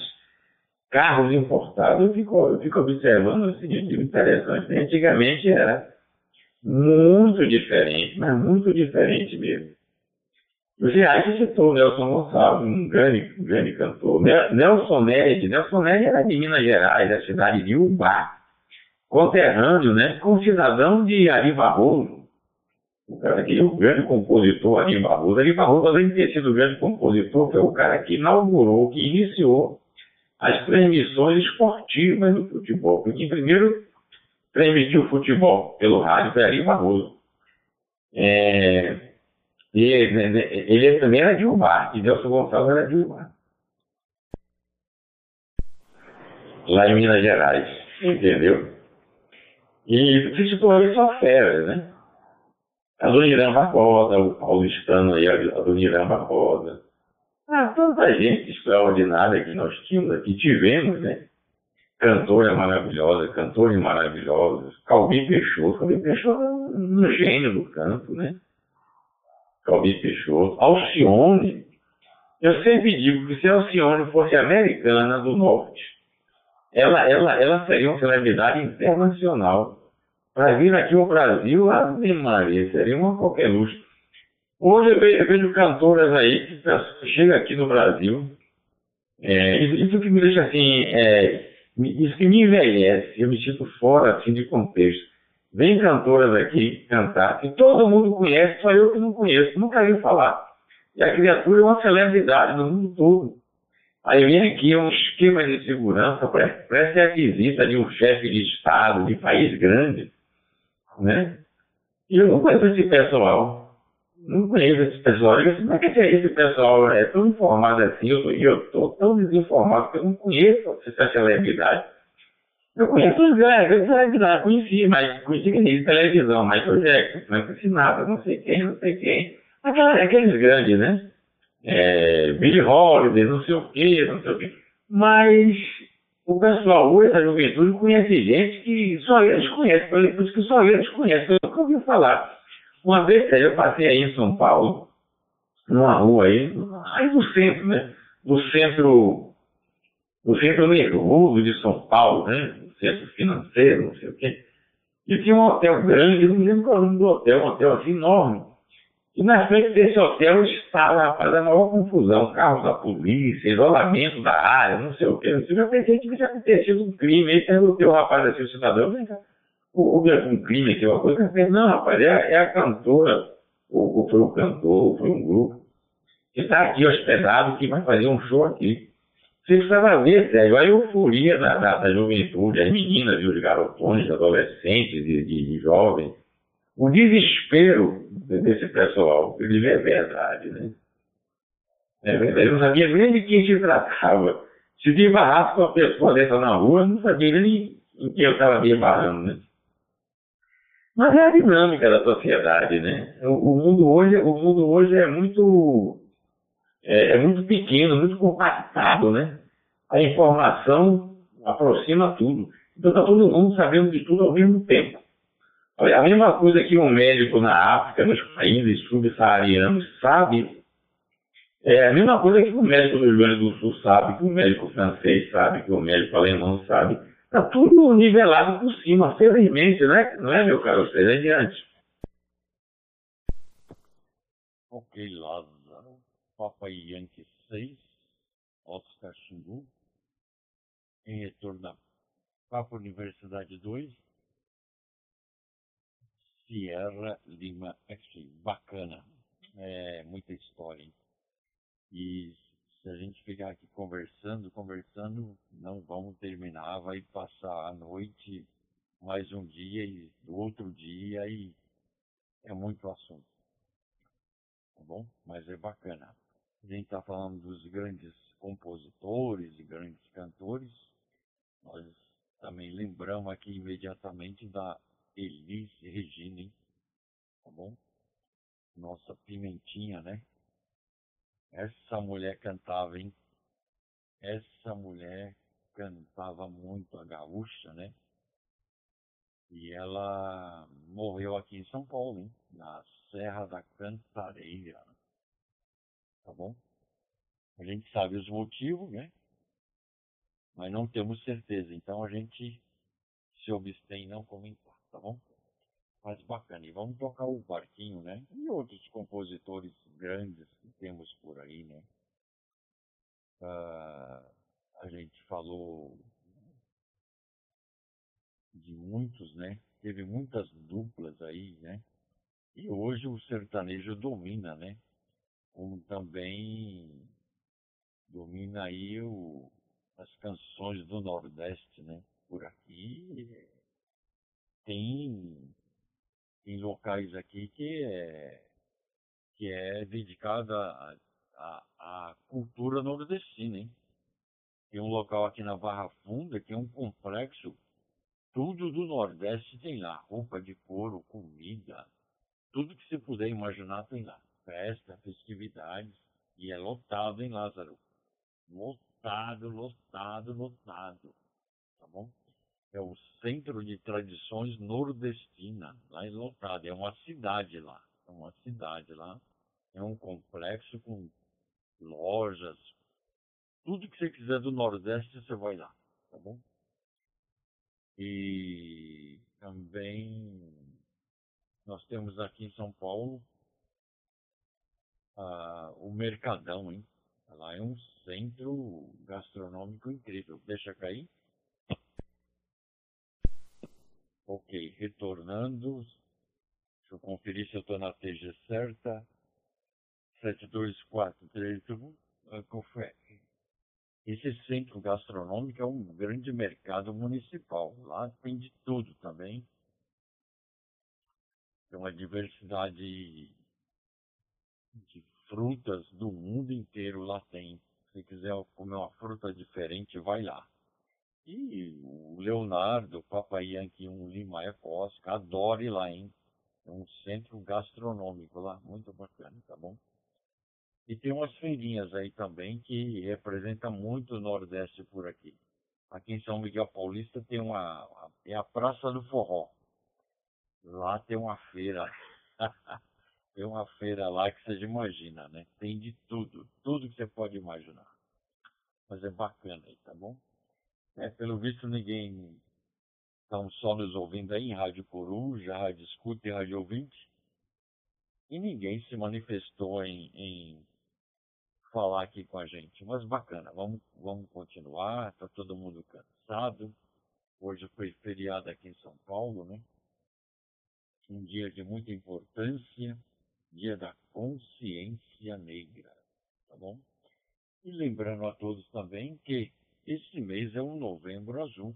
carros importados. Eu fico, eu fico observando tipo interessante. Antigamente era muito diferente, mas muito diferente mesmo. Você acha que citou o Nelson Gonçalves, um grande, um grande cantor. Nelson Ned, Nelson Ned era de Minas Gerais, da cidade de Ubá, conterrâneo, né, com cidadão de Ari Barroso. O cara que o grande compositor Ari Barroso. Ari Barroso, além de ter sido grande compositor, foi o cara que inaugurou, que iniciou as transmissões esportivas do futebol. Porque primeiro transmitiu futebol pelo rádio foi Ari Barroso. É, e ele também era de Ubar, e Nelson Gonçalves era de Ubar. Lá em Minas Gerais, entendeu? E futebol é só férias, né? A Dona Irã Barbosa, o paulistano aí, a Dona Irã Barbosa. Ah, tanta gente extraordinária que nós tínhamos aqui, tivemos, né? Cantora maravilhosa, cantores maravilhosos. Calvin Peixoto, Calvin Peixoto é um gênio do canto, né? Calvin Peixoto. Alcione. Eu sempre digo que se a Alcione fosse americana do norte, ela, ela, ela seria uma celebridade internacional. Para vir aqui ao Brasil, Ave Maria, seria uma qualquer luxo. Hoje eu vejo, eu vejo cantoras aí que chegam aqui no Brasil. É, isso que me deixa assim, é, isso que me envelhece, eu me sinto fora assim, de contexto. Vem cantoras aqui cantar, que todo mundo conhece, só eu que não conheço, nunca vi falar. E a criatura é uma celebridade no mundo todo. Aí vem aqui um esquema de segurança, parece a visita de um chefe de Estado, de país grande, né? E eu não conheço esse pessoal. Não conheço esse pessoal. Eu como é que esse pessoal é tão informado assim? E eu estou tão desinformado que eu não conheço essa celebridade. Eu conheço os grandes celebridades, conheci, mas conheci de televisão, mas hoje é, não conheci nada, não sei quem, não sei quem. Aqueles grandes, né? é, Billy Holiday, não sei o quê, não sei o quê. Mas o pessoal hoje, essa juventude, conhece gente que só eles conhecem, isso que só eles conhecem, eu nunca ouvi falar. Uma vez eu passei aí em São Paulo, numa rua aí, aí no centro, né? No centro, no centro nervoso de São Paulo, né? No centro financeiro, não sei o quê. E tinha um hotel grande, não lembro qual é o nome do hotel, um hotel assim enorme. E na frente desse hotel estava fazendo uma confusão, carros da polícia, isolamento da área, não sei o quê. Eu pensei que tinha acontecido um crime. Aí perguntei o rapaz assim, o cidadão, vem cá, houve um crime aqui, uma coisa. Eu falei, não, rapaz, é, é a cantora, ou, ou, foi um cantor, ou foi um grupo, que está aqui hospedado, que vai fazer um show aqui. Você precisava ver, sério, a euforia da, da, da juventude, as meninas, viu, de garotões, adolescentes, de, de, de jovens, o desespero desse pessoal, ele é verdade, né? É verdade. Eu não sabia nem de quem se tratava. Se de barrasse com uma pessoa dessa na rua, eu não sabia nem em que eu estava me barrando, né? Mas é a dinâmica da sociedade, né? O, mundo, hoje, o mundo hoje é muito, é, é muito pequeno, muito compactado, né? A informação aproxima tudo. Então está todo mundo sabendo de tudo ao mesmo tempo. A mesma coisa que um médico na África, nos países subsaarianos, sabe. É a mesma coisa que o médico do Rio Grande do Sul sabe, que o médico francês sabe, que o médico alemão sabe. Está tudo nivelado por cima, felizmente, não é, não é meu caro? Seja adiante. Ok, Lázaro. Papai Yankee 6, Oscar Xingu. Em retorno da Papa Universidade 2, Sierra Lima X. Bacana. É muita história, hein? E se a gente ficar aqui conversando, conversando, não vamos terminar, vai passar a noite, mais um dia e outro dia e é muito assunto. Tá bom? Mas é bacana. A gente está falando dos grandes compositores e grandes cantores. Nós também lembramos aqui imediatamente da Elis Regina? Tá bom? Nossa pimentinha, né? Essa mulher cantava, hein? Essa mulher cantava muito a gaúcha, né? E ela morreu aqui em São Paulo, hein? Na Serra da Cantareira. Tá bom? A gente sabe os motivos, né? Mas não temos certeza. Então a gente se obstém não comentar tá bom? Mas bacana, e vamos tocar o Barquinho, né? E outros compositores grandes que temos por aí, né? Uh, a gente falou de muitos, né? Teve muitas duplas aí, né? E hoje o sertanejo domina, né? Como também domina aí o, as canções do Nordeste, né? Por aqui tem, tem locais aqui que é, que é dedicada à, à, à cultura nordestina, hein? Tem um local aqui na Barra Funda que é um complexo, tudo do Nordeste tem lá, roupa de couro, comida, tudo que você puder imaginar tem lá. Festa, festividades, e é lotado, hein, Lázaro? Lotado, lotado, lotado. Tá bom? É o Centro de Tradições Nordestina, lá é lotado. É uma cidade lá. É uma cidade lá. É um complexo com lojas, tudo que você quiser do Nordeste, você vai lá, tá bom? E também nós temos aqui em São Paulo ah, o Mercadão, hein? Lá é um centro gastronômico incrível. Deixa cair. Ok, retornando. Deixa eu conferir se eu estou na TG certa. 72431. Confere. Esse centro gastronômico é um grande mercado municipal. Lá tem de tudo também. Tem uma diversidade de frutas do mundo inteiro lá tem. Se quiser comer uma fruta diferente, vai lá. E o Leonardo, o Papai Yankee 1 Lima é Cosca, adore lá, hein? É um centro gastronômico lá, muito bacana, tá bom? E tem umas feirinhas aí também que representam muito o Nordeste por aqui. Aqui em São Miguel Paulista tem uma. É a Praça do Forró. Lá tem uma feira. tem uma feira lá que você imagina, né? Tem de tudo. Tudo que você pode imaginar. Mas é bacana aí, tá bom? É, pelo visto ninguém estão só nos ouvindo aí em Rádio Coruja, Rádio Escuta e Rádio Ouvinte. E ninguém se manifestou em, em falar aqui com a gente. Mas bacana, vamos, vamos continuar. Está todo mundo cansado. Hoje foi feriado aqui em São Paulo, né? Um dia de muita importância, dia da consciência negra, tá bom? E lembrando a todos também que esse mês é um novembro azul.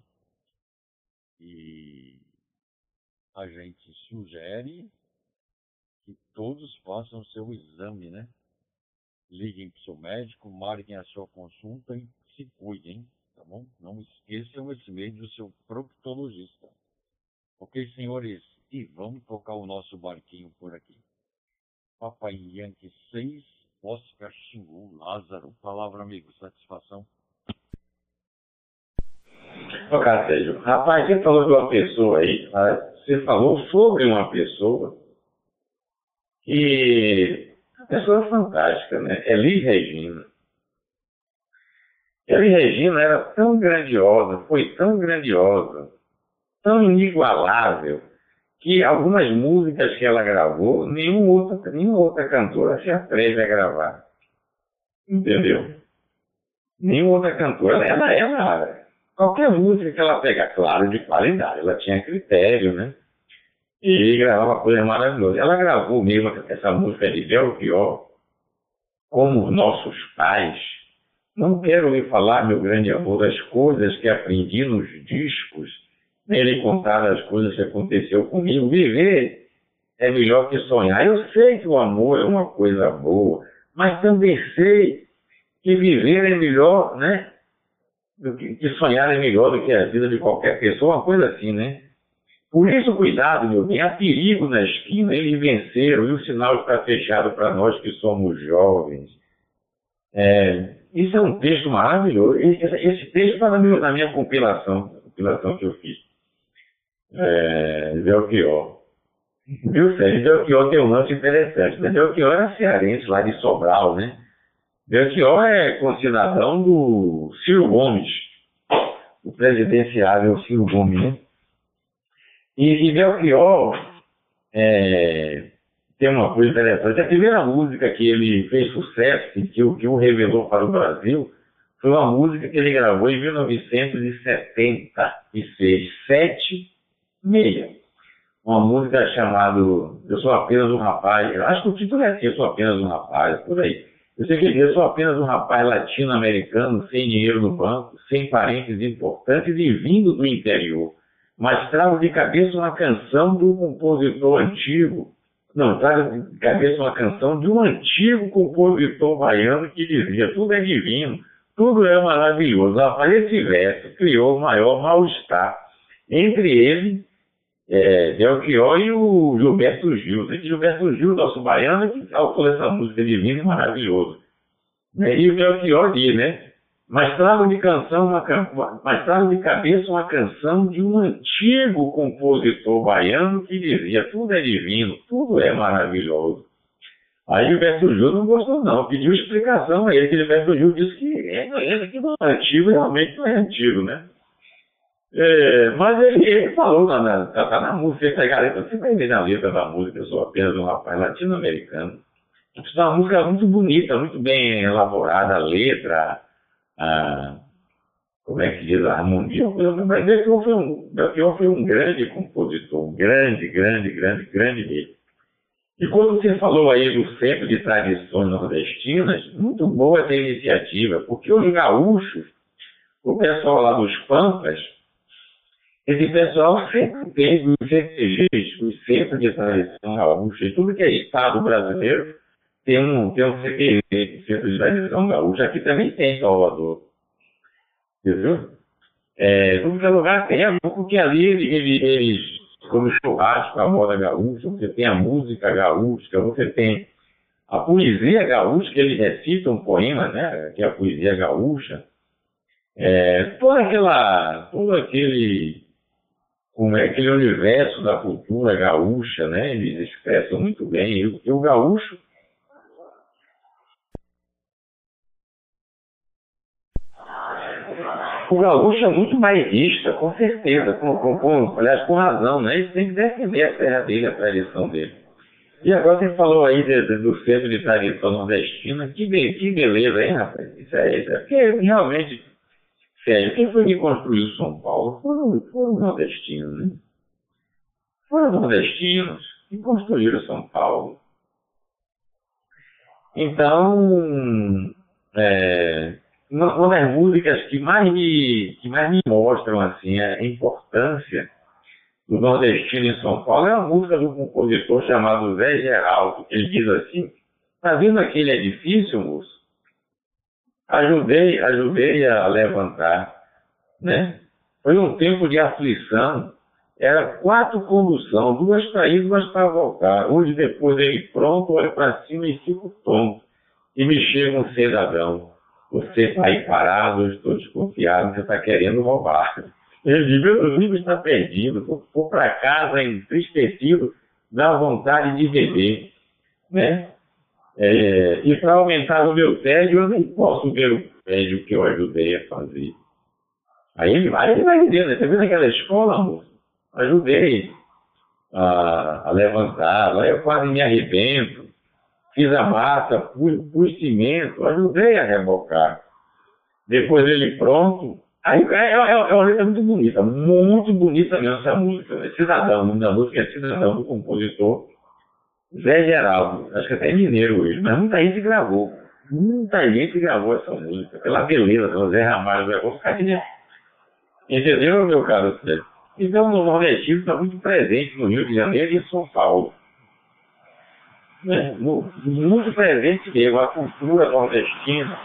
E a gente sugere que todos façam seu exame, né? liguem para o seu médico, marquem a sua consulta e se cuidem, tá bom? Não esqueçam esse mês do seu proctologista. Ok, senhores? E vamos tocar o nosso barquinho por aqui. Papai Yankee 6, Oscar Xingu, Lázaro. Palavra, amigo. Satisfação. Ô, Cartejo, rapaz, você falou de uma pessoa aí, você falou sobre uma pessoa que pessoa fantástica, né? Eli Regina. Eli Regina era tão grandiosa, foi tão grandiosa, tão inigualável, que algumas músicas que ela gravou, nenhuma outra, nenhuma outra cantora se atreve a gravar. Entendeu? Nenhuma outra cantora. Ela, ela, qualquer música que ela pega, claro, de qualidade, ela tinha critério, né? E gravava coisas maravilhosas. Ela gravou mesmo essa música de Belchior, como nossos pais. Não quero lhe falar, meu grande amor, das coisas que aprendi nos discos, nele contar as coisas que aconteceu comigo. Viver é melhor que sonhar. Eu sei que o amor é uma coisa boa, mas também sei que viver é melhor, né? Que, sonhar é melhor do que a vida de qualquer pessoa, uma coisa assim, né? Por isso, cuidado, meu bem, há perigo na esquina, eles venceram e o sinal está fechado para nós que somos jovens. É, isso é um texto maravilhoso. Esse, esse texto está na, na, minha compilação, compilação que eu fiz. É. Viu, Sérgio? Belchior tem um lance interessante. Né? Belchior era cearense, lá de Sobral, né? Belchior é concidadão do Ciro Gomes, o presidenciável Ciro Gomes, né? E, e Belchior é, tem uma coisa interessante. A primeira música que ele fez sucesso e que, o, que o revelou para o Brasil foi uma música que ele gravou em 1976, Sete Meia. Uma música chamada Eu Sou Apenas um Rapaz. Eu acho que o título é Eu Sou Apenas um Rapaz, por aí. Eu sei que eu sou apenas um rapaz latino-americano, sem dinheiro no banco, sem parentes importantes e vindo do interior. Mas trago de cabeça uma canção do compositor antigo. Não, trago de cabeça uma canção de um antigo compositor baiano que dizia: tudo é divino, tudo é maravilhoso. Rapaz, esse verso criou o maior mal-estar entre ele é, Belchior e o Gilberto Gil. Esse Gilberto Gil, nosso baiano, que autor essa música divina e maravilhoso. É, e o Belchior diz, né? Mas trago de canção, uma, mas trago de cabeça uma canção de um antigo compositor baiano que dizia tudo é divino, tudo é maravilhoso. Aí Gilberto Gil não gostou não, pediu explicação a ele, que Gilberto Gil disse que é, esse aqui não é antigo, realmente não é antigo, né? É, mas ele, ele falou na, na, tá na música, essa galera, você vai ver na letra da música, eu sou apenas um rapaz latino-americano. É uma música muito bonita, muito bem elaborada, a letra, a, como é que diz, a harmonia. Mas ele foi um, eu um grande compositor, um grande, grande, grande, grande mesmo. E quando você falou aí do Centro de Tradições Nordestinas, muito boa essa iniciativa, porque os gaúchos, o pessoal lá dos Pampas, esse pessoal sempre teve os Centros de Tradição Gaúcha, tudo que é Estado brasileiro tem um, tem um CTG, Centro de Tradição Gaúcha, aqui também tem Salvador. Entendeu? É, tudo que é lugar tem, porque ali eles, eles como churrasco, a moda gaúcha, você tem a música gaúcha, você tem a poesia gaúcha, que eles recitam poemas, né? Que é a poesia gaúcha. É, toda aquela, todo aquele como é aquele universo da cultura gaúcha, né? Eles expressam muito bem. E, o gaúcho o gaúcho é muito bairrista, com certeza, com, com, com, aliás, com razão, né? Ele tem que defender a terra dele, a tradição dele. E agora você falou aí de, de, do centro de tradição nordestina, que, que beleza, hein, rapaz? Isso é, isso é porque realmente Sério, quem foi que construiu São Paulo? Foram, foram nordestinos, né? Foram nordestinos que construíram São Paulo. Então, é, uma das músicas que mais me, que mais me mostram assim, a importância do nordestino em São Paulo é a música do compositor chamado Zé Geraldo, que ele diz assim, tá vendo aquele edifício, moço? Ajudei, ajudei a levantar, né? Foi um tempo de aflição, era quatro condução, duas para ir, duas para voltar. Hoje, depois dele pronto, olha para cima e fico tonto. E me chega um cidadão. Você está aí parado, eu estou desconfiado, você está querendo roubar. Ele diz, meu livro está perdido, vou para casa entristecido, dá vontade de beber. Né? É, e para aumentar o meu tédio, eu não posso ver o tédio que eu ajudei a fazer. Aí ele vai, ele vai entender, né? Você viu naquela escola, amor? Ajudei a, a levantar, lá eu quase me arrebento. Fiz a massa, pus, pus cimento, ajudei a rebocar. Depois ele pronto. Aí é, é, é, é muito bonita, muito bonita mesmo essa música. Né? Cidadão, o nome da música é Cidadão do compositor Zé Geraldo, acho que até é mineiro hoje, mas muita gente gravou. Muita gente gravou essa música, pela beleza, pelo Zé Ramalho gravou, carinha. Entendeu, meu caro Zé? Então, o nordestino está muito presente no Rio de Janeiro e em São Paulo. É, muito presente mesmo, a cultura nordestina.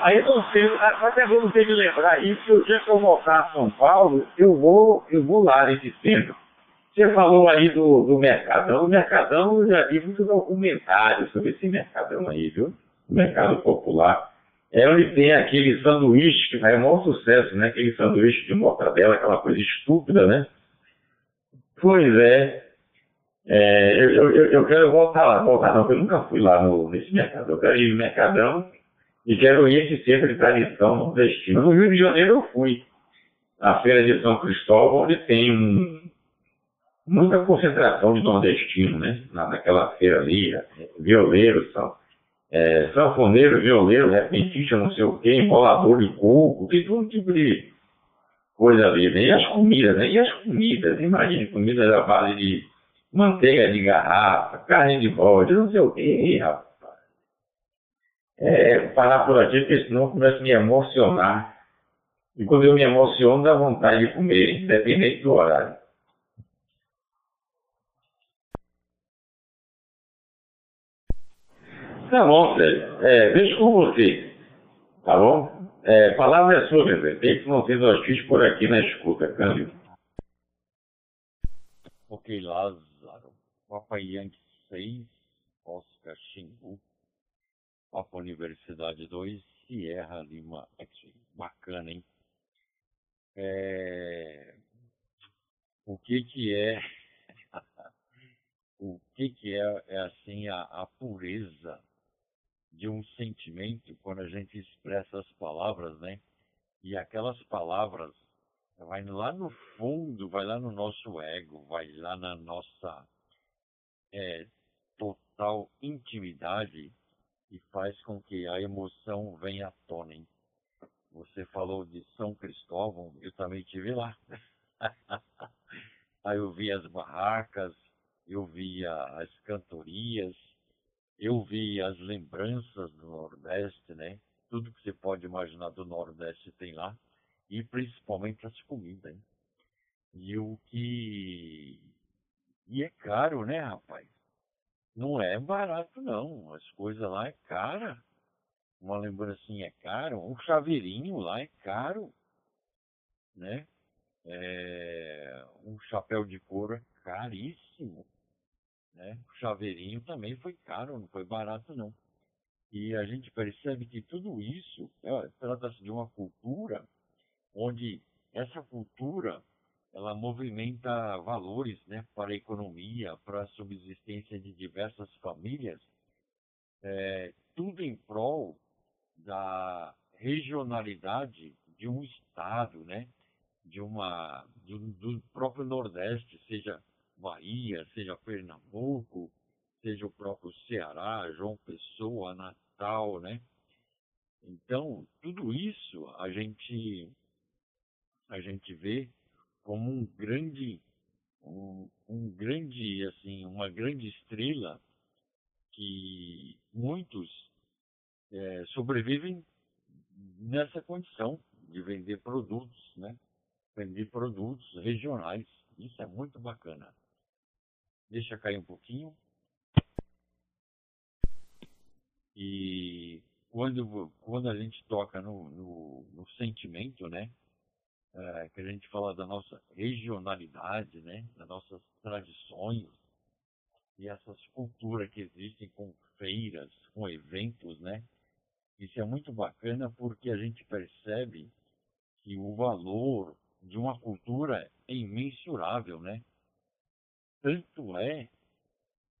Aí não sei, até vou ter que lembrar isso, que eu voltar a São Paulo, eu vou, eu vou lá nesse centro você falou aí do, do Mercadão. O Mercadão, eu já vi muito documentário sobre esse Mercadão aí, viu? O Mercado Popular. É onde tem aquele sanduíche que faz o maior sucesso, né? Aquele sanduíche de mortadela, aquela coisa estúpida, né? Pois é. é eu, eu, eu, quero voltar lá, voltar não, porque eu nunca fui lá no, nesse mercado. Eu quero ir no Mercadão e quero ir esse centro de tradição nordestina. No Rio de Janeiro eu fui. Na feira de São Cristóvão, onde tem um, muita concentração de nordestino, né? Naquela feira ali, violeiros, são, é, sanfoneiro, violeiro, repentista, não sei o quê, enrolador de coco, tem todo tipo de coisa ali, né? E as comidas, né? E as comidas, imagine, comidas à base de manteiga de garrafa, carne de bode, não sei o quê, rapaz. é, parar por aqui, porque senão começa a me emocionar. E quando eu me emociono, dá vontade de comer, independente do horário. Tá bom, Sérgio. É, deixa com você. Tá bom? É, palavra é sua, meu Tem que não ter dois filhos por aqui na escuta, câmbio. Ok, Lázaro. Papai Yankee 6, Oscar Xingu. Papa Universidade 2, Sierra Lima X-Ray. Bacana, hein? É... O que que é... o que que é, é assim, a, a pureza de um sentimento quando a gente expressa as palavras, né? E aquelas palavras vai lá no fundo, vai lá no nosso ego, vai lá na nossa é, total intimidade e faz com que a emoção venha à tona. Hein? Você falou de São Cristóvão, eu também tive lá. Aí eu vi as barracas, eu vi as cantorias, eu vi as lembranças do Nordeste, né? Tudo que você pode imaginar do Nordeste tem lá. E principalmente as comidas, hein? E o que. E é caro, né, rapaz? Não é barato, não. As coisas lá é cara. Uma lembrancinha é caro. Um chaveirinho lá é caro, né? É... Um chapéu de couro é caríssimo. Né? O chaveirinho também foi caro, não foi barato não. E a gente percebe que tudo isso é, trata-se de uma cultura onde essa cultura ela movimenta valores né, para a economia, para a subsistência de diversas famílias, é, tudo em prol da regionalidade de um estado, né, de uma, do, do próprio Nordeste, seja Bahia, seja Pernambuco, seja o próprio Ceará, João Pessoa, Natal, né? Então, tudo isso a gente a gente vê como um grande um, um grande assim, uma grande estrela que muitos é, sobrevivem nessa condição de vender produtos, né? Vender produtos regionais. Isso é muito bacana. Deixa cair um pouquinho. E quando, quando a gente toca no, no, no sentimento, né? É, que a gente fala da nossa regionalidade, né? Das nossas tradições e essas culturas que existem com feiras, com eventos, né? Isso é muito bacana porque a gente percebe que o valor de uma cultura é imensurável, né? Tanto é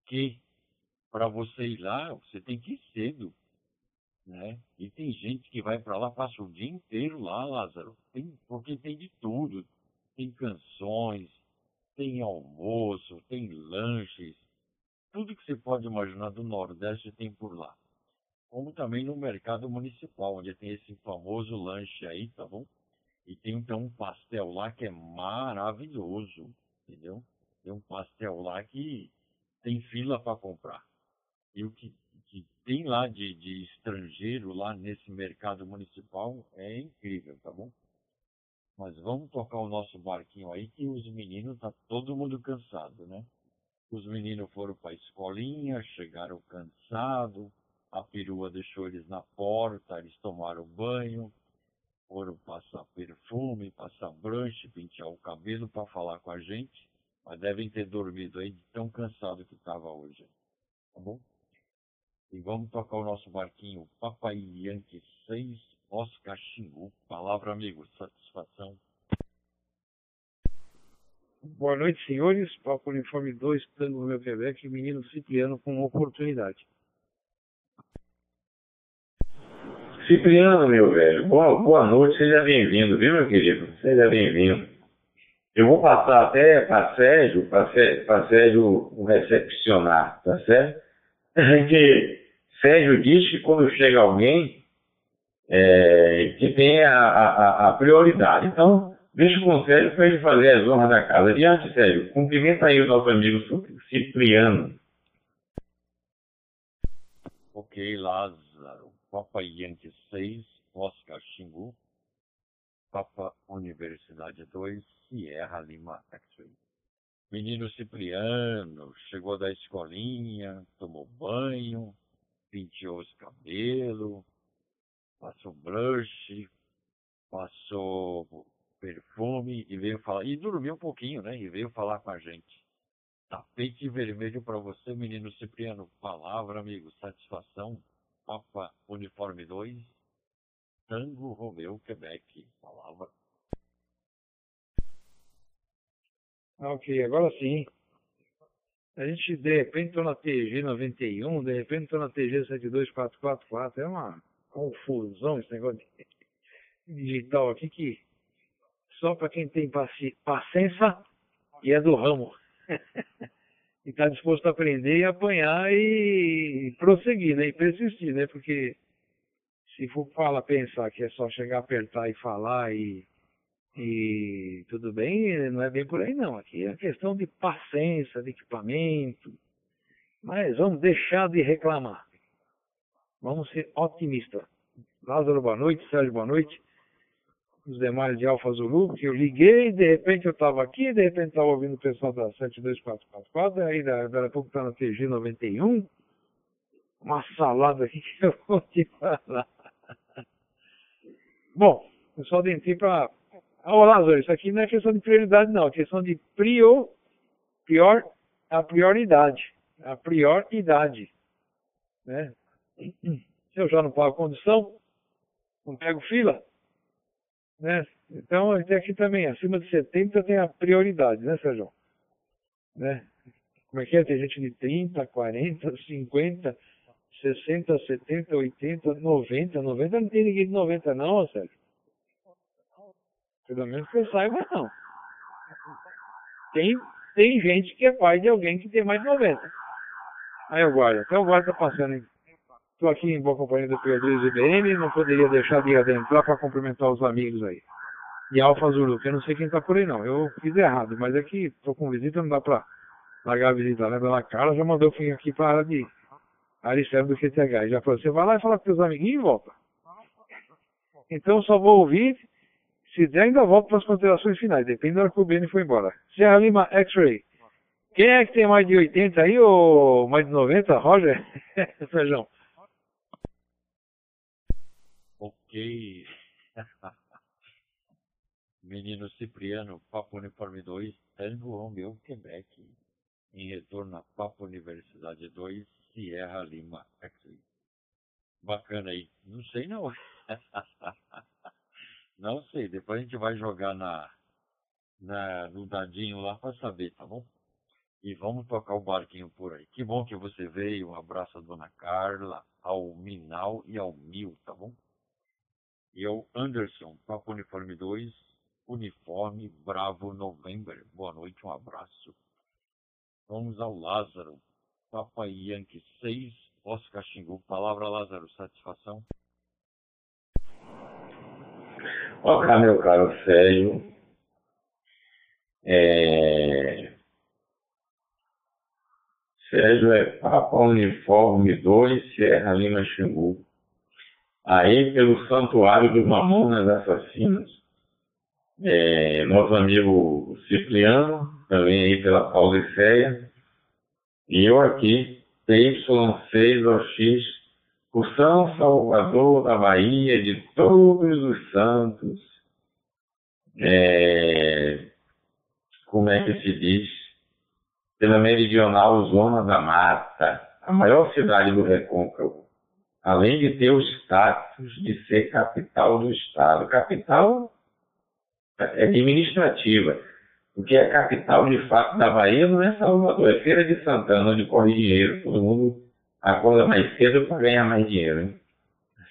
que para você ir lá, você tem que ir cedo. Né? E tem gente que vai para lá, passa o dia inteiro lá, Lázaro, tem, porque tem de tudo. Tem canções, tem almoço, tem lanches, tudo que você pode imaginar do Nordeste tem por lá. Como também no mercado municipal, onde tem esse famoso lanche aí, tá bom? E tem então um pastel lá que é maravilhoso, entendeu? Tem um pastel lá que tem fila para comprar. E o que, que tem lá de, de, estrangeiro lá nesse mercado municipal é incrível, tá bom? Mas vamos tocar o nosso barquinho aí que os meninos tá todo mundo cansado, né? Os meninos foram para a escolinha, chegaram cansados, a perua deixou eles na porta, eles tomaram banho, foram passar perfume, passar branche, pentear o cabelo para falar com a gente. Mas devem ter dormido aí de tão cansado que estava hoje. Tá bom? E vamos tocar o nosso barquinho Papai Yankee 6, Oscar Xingu. Palavra, amigo. Satisfação. Boa noite, senhores. Papo Uniforme 2, Tango Meu Quebec, menino Cipriano com uma oportunidade. Cipriano, meu velho, boa, boa noite, seja bem-vindo, viu, meu querido? Seja bem-vindo. Eu vou passar até para Sérgio, para Sérgio recepcionar, tá certo? Que Sérgio diz que quando chega alguém, é, que tem a, a, a, prioridade. Então, deixa com o Sérgio para ele fazer as honras da casa. Adiante, Sérgio. Cumprimenta aí o nosso amigo Cipriano. Ok, Lázaro. Papa Yankee 6, Oscar Xingu, Papa Universidade 2, Sierra Lima X-Ray. Menino Cipriano chegou da escolinha, tomou banho, penteou os cabelos, passou blush, passou perfume e veio falar. E dormiu um pouquinho, né? E veio falar com a gente. Tapete vermelho para você, menino Cipriano. Palavra, amigo. Satisfação. Papa Uniforme 2. Tango Romeu, Quebec. Palavra. Ok, agora sim. A gente de repente estou na TG 91, de repente estou na TG 72444. É uma confusão esse negócio digital aqui que só para quem tem paci paciência e é do ramo. e está disposto a aprender e apanhar e prosseguir, né? E persistir, né? Porque se for falar, pensar que é só chegar, apertar e falar e e tudo bem, não é bem por aí não. Aqui é questão de paciência, de equipamento. Mas vamos deixar de reclamar. Vamos ser otimistas. Lázaro, boa noite. Sérgio, boa noite. Os demais de Alfa Zulu, que eu liguei, de repente eu estava aqui, de repente estava ouvindo o pessoal da 72444, aí daqui a pouco está na TG 91. Uma salada aqui que eu vou te falar. Bom, eu só entrei para Ô Lázaro, isso aqui não é questão de prioridade não, é questão de prior, pior, a prioridade, a prioridade, né? Se eu já não pago condição, não pego fila, né? Então, aqui também, acima de 70 tem a prioridade, né, Sérgio? Né? Como é que é? Tem gente de 30, 40, 50, 60, 70, 80, 90, 90 não tem ninguém de 90 não, Sérgio. Pelo menos que eu saiba, não. Tem, tem gente que é pai de alguém que tem mais de 90. Aí o guarda, até o guarda tá passando. Estou aqui em boa companhia do Pedro IBM, não poderia deixar de adentrar para cumprimentar os amigos aí. E Alfa Zulu, que eu não sei quem tá por aí não. Eu fiz errado, mas é que tô com visita, não dá para largar a visita, né? Dona Carla já mandou eu aqui para a área de Aricebo do QTH. Já falou, você vai lá e fala com seus amiguinhos e volta. Então só vou ouvir se der, ainda volto para as considerações finais. Depende da hora que o Beni foi embora. Serra Lima X-Ray. Quem é que tem mais de 80 aí ou mais de 90? Roger? Feijão. Ok. Menino Cipriano, Papo Uniforme 2, Tango Romeu, Quebec. Em retorno a Papo Universidade 2, Sierra Lima X-Ray. Bacana aí. Não sei não. Não sei, depois a gente vai jogar na, na, no dadinho lá para saber, tá bom? E vamos tocar o barquinho por aí. Que bom que você veio. Um abraço à dona Carla, ao Minal e ao Mil, tá bom? E ao Anderson, Papo Uniforme 2, Uniforme Bravo November. Boa noite, um abraço. Vamos ao Lázaro, Papa Yankee 6, Oscar Xingu. Palavra, Lázaro, satisfação? Olá, meu caro Sérgio. É... Sérgio é Papa Uniforme 2, Serra Lima Xingu. Aí, pelo Santuário dos Mamonas Assassinos, é, nosso amigo Cipriano, também aí pela Paulicéia, e eu aqui, TY6OX o São Salvador da Bahia de todos os santos, é, como é que se diz, pela meridional Zona da Mata, a maior cidade do Recôncavo, além de ter o status de ser capital do Estado. Capital é administrativa, porque a capital de fato da Bahia não é Salvador, é Feira de Santana, onde corre dinheiro, todo mundo acorda mais cedo para ganhar mais dinheiro. Hein?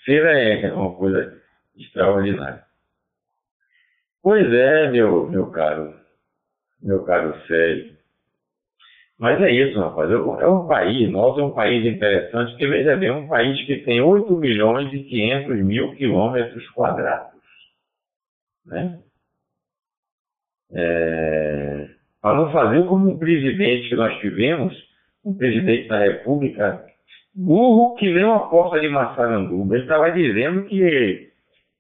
Feira é uma coisa extraordinária. Pois é, meu, meu caro, meu caro Sérgio. Mas é isso, rapaz. É um país, nós é um país interessante, porque veja bem, é um país que tem 8 milhões e 500 mil quilômetros quadrados. Né? É, para não fazer como um presidente que nós tivemos, um presidente da República burro que nem uma porta de Massaranduba. Ele estava dizendo que.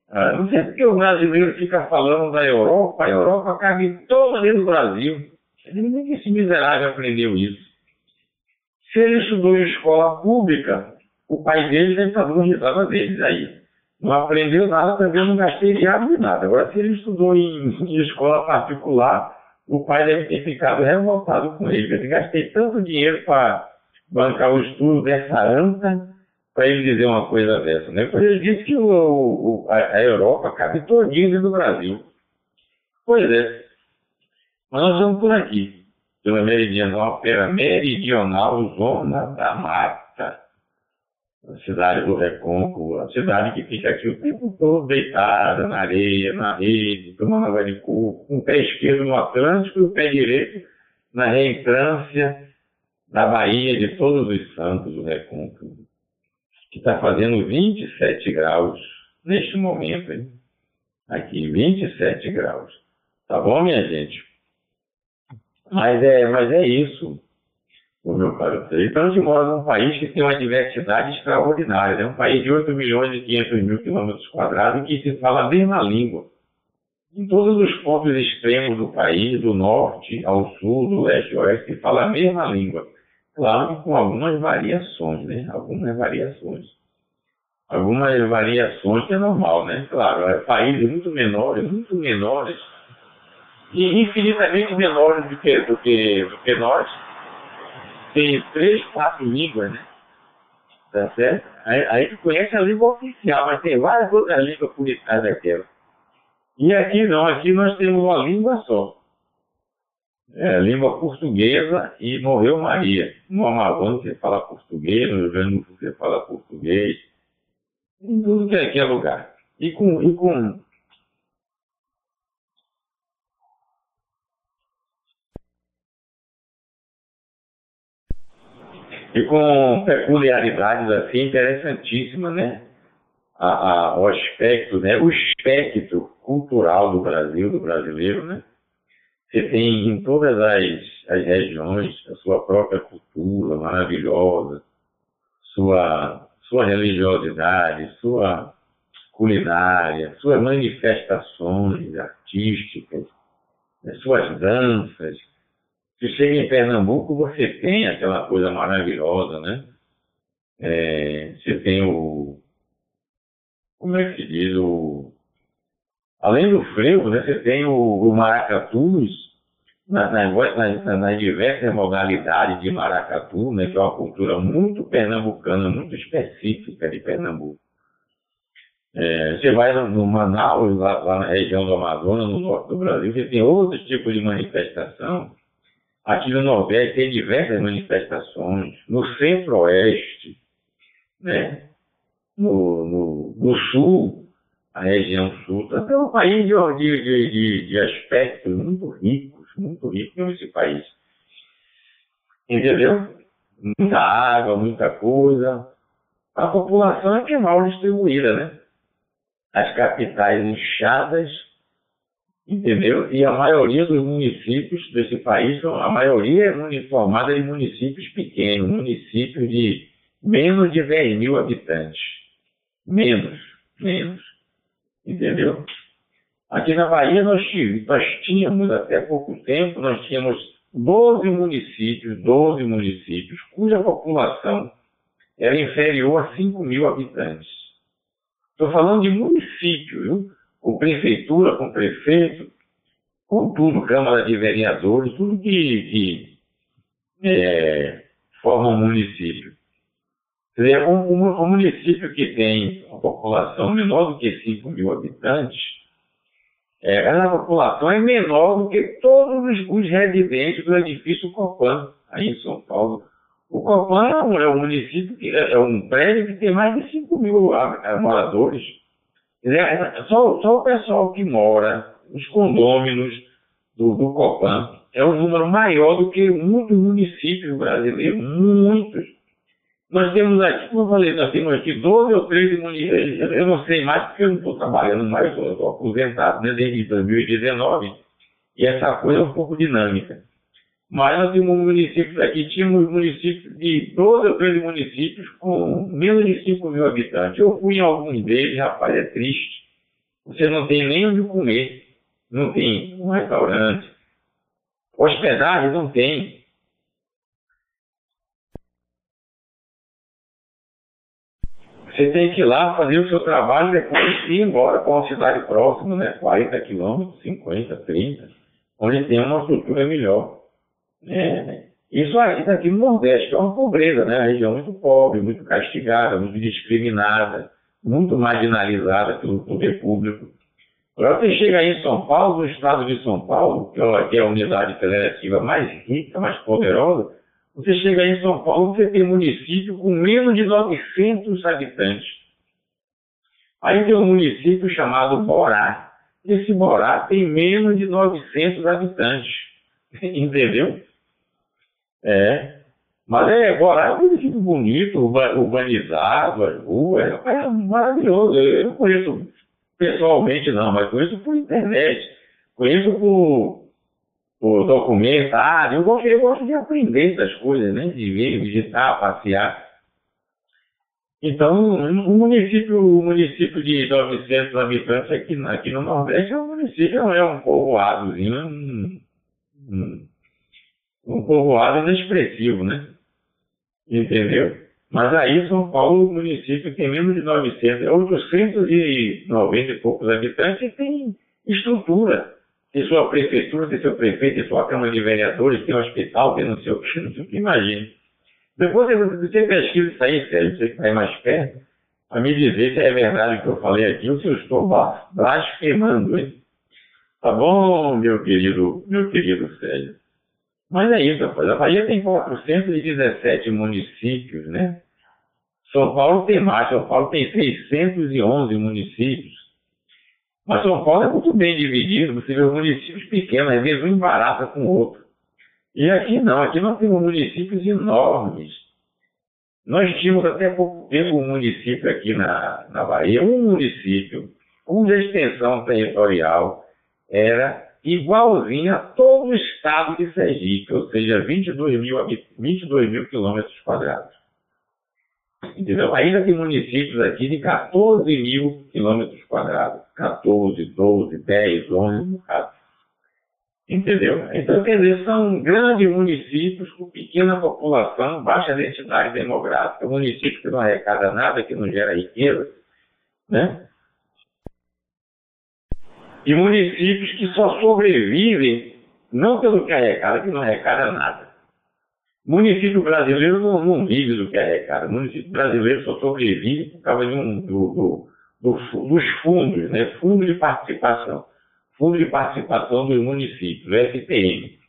Ah, não sei porque o brasileiro fica falando da Europa, a Europa cabe toda dentro do Brasil. Nem que esse miserável aprendeu isso. Se ele estudou em escola pública, o pai dele deve estar dando risada deles aí. Não aprendeu nada, também não gastei diabo de nada. Agora, se ele estudou em, em escola particular, o pai deve ter ficado revoltado com ele. Eu gastei tanto dinheiro para bancar o estudo dessa anta para ele dizer uma coisa dessa. Né? Ele disse que o, o, a, Europa cabe todinho do Brasil. Pois é. Mas nós estamos por aqui, pela meridional, pela meridional zona da mata. A cidade do Recôncavo, a cidade que fica aqui o tempo todo deitada na areia, na rede, tomando água de cu, com o pé esquerdo no Atlântico e o pé direito na reentrância da Bahia de Todos os Santos do Recôncavo, que está fazendo 27 graus neste momento, hein? Aqui, 27 graus. Tá bom, minha gente? Mas é, mas é isso, o meu caro. Então, a gente mora num país que tem uma diversidade extraordinária. É um país de 8 milhões e 500 mil quilômetros quadrados que se fala a mesma língua. Em todos os pontos extremos do país, do norte ao sul, do leste ao oeste, se fala a mesma língua. Claro, com algumas variações, né? Algumas variações. Algumas variações que é normal, né? Claro, é países muito menores, muito menores, e infinitamente menores do que, do que, do que nós. Tem três, quatro línguas, né? Tá certo? Aí, a gente conhece a língua oficial, mas tem várias outras línguas por trás daquela. E aqui não, aqui nós temos uma língua só é, língua portuguesa e morreu Maria. No Amazonas você fala português, no Rio Grande do Sul você fala português, em tudo que é, é lugar. E com, e com e com peculiaridades assim interessantíssimas, né? A, a, o aspecto, né? O espectro cultural do Brasil, do brasileiro, né? Você tem em todas as, as regiões a sua própria cultura maravilhosa, sua, sua religiosidade, sua culinária, suas manifestações artísticas, né, suas danças. Se chega em Pernambuco, você tem aquela coisa maravilhosa, né? É, você tem o. Como é que se diz? O, Além do frevo, né, você tem o, o maracatus, nas, nas, nas, diversas modalidades de maracatu, né, que é uma cultura muito pernambucana, muito específica de Pernambuco. É, você vai no, no Manaus, lá, lá, na região do Amazonas, no norte do Brasil, você tem outros tipos de manifestação. Aqui no Nordeste tem diversas manifestações. No Centro-Oeste, né? no, no, no Sul, a região sul, é um país de, de, de, de aspectos muito ricos, muito ricos esse país. Entendeu? Muita água, muita coisa. A população é, é mal distribuída, né? As capitais inchadas, entendeu? E a maioria dos municípios desse país, a maioria é formada em municípios pequenos, municípios de menos de 10 mil habitantes. Menos, menos. Entendeu? Aqui na Bahia nós, nós tínhamos, até pouco tempo, nós tínhamos 12 municípios, 12 municípios, cuja população era inferior a 5 mil habitantes. Estou falando de município, viu? Com prefeitura, com prefeito, com tudo, Câmara de Vereadores, tudo que, que é, forma um município. Dizer, um, um, um, município que tem uma população menor do que 5 mil habitantes, é, essa população é menor do que todos os, os residentes do edifício Copan, aí em São Paulo. O Copan é um, é um município, que, é, é um prédio que tem mais de 5 mil moradores. Dizer, é, só, só, o pessoal que mora nos condôminos do, do Copan é um número maior do que muitos municípios brasileiros, muitos. Nós temos aqui, como eu falei, nós temos aqui 12 ou 13 municípios, eu não sei mais porque eu não estou trabalhando mais, estou aposentado né, desde 2019, e essa coisa é um pouco dinâmica. Mas tínhamos municípios aqui, tínhamos municípios de 12 ou 13 municípios com menos de 5 mil habitantes. Eu fui em alguns deles, rapaz, é triste. Você não tem nem onde comer, não tem um restaurante, hospedagem não tem. Você tem que ir lá fazer o seu trabalho depois ir embora para uma cidade próxima, né? 40 quilômetros, 50, 30, onde tem uma estrutura melhor. É, isso aqui no Nordeste é uma pobreza, né? A região muito pobre, muito castigada, muito discriminada, muito marginalizada pelo poder público. Agora você chega aí em São Paulo, no estado de São Paulo, que é a unidade federativa mais rica, mais poderosa, você chega aí em São Paulo, você tem município com menos de 900 habitantes. Aí tem um município chamado Borá. Esse Borá tem menos de 900 habitantes. Entendeu? É. Mas é, agora é um município bonito, urbanizado, as ruas, é maravilhoso. Eu conheço pessoalmente não, mas conheço por internet, conheço por, por documentário, eu gosto, eu gosto de aprender essas coisas, né? De ver, visitar, passear. Então, um município, um município de 900 habitantes aqui, aqui no Nordeste é um município, é um povoadozinho, um, um, um povoado inexpressivo, né? Entendeu? Mas aí São Paulo, o município tem menos de 900, 890 e poucos habitantes tem estrutura. Tem sua prefeitura, tem seu prefeito, tem sua Câmara de Vereadores, tem um hospital, tem não sei o que, não sei o que, imagine. Depois você pesquisa isso aí, Sérgio, você que está aí mais perto, para me dizer se é verdade o que eu falei aqui ou se eu estou blasfemando, hein? Tá bom, meu querido, meu querido Sérgio? Mas é isso, rapaz. A Bahia tem 417 municípios, né? São Paulo tem mais, São Paulo tem 611 municípios. Mas São Paulo é muito bem dividido, você vê os municípios pequenos, às vezes um embaraça com o outro. E aqui não, aqui nós temos municípios enormes. Nós tínhamos até pouco tempo um município aqui na, na Bahia, um município, cuja extensão territorial era igualzinho a todo o estado de Sergipe, ou seja, 22 mil, 22 mil quilômetros quadrados. Entendeu? Ainda tem municípios aqui de 14 mil quilômetros quadrados. 14, 12, 10, 11 bocados. Entendeu? Então, quer dizer, são grandes municípios com pequena população, baixa densidade demográfica, municípios que não arrecada nada, que não gera riqueza, né? E municípios que só sobrevivem não pelo que arrecada, que não arrecada nada. Município brasileiro não, não vive do que arrecada. Município brasileiro só sobrevive por causa de um, do, do, do, dos fundos, né? Fundo de participação. Fundo de participação dos municípios, o SPM.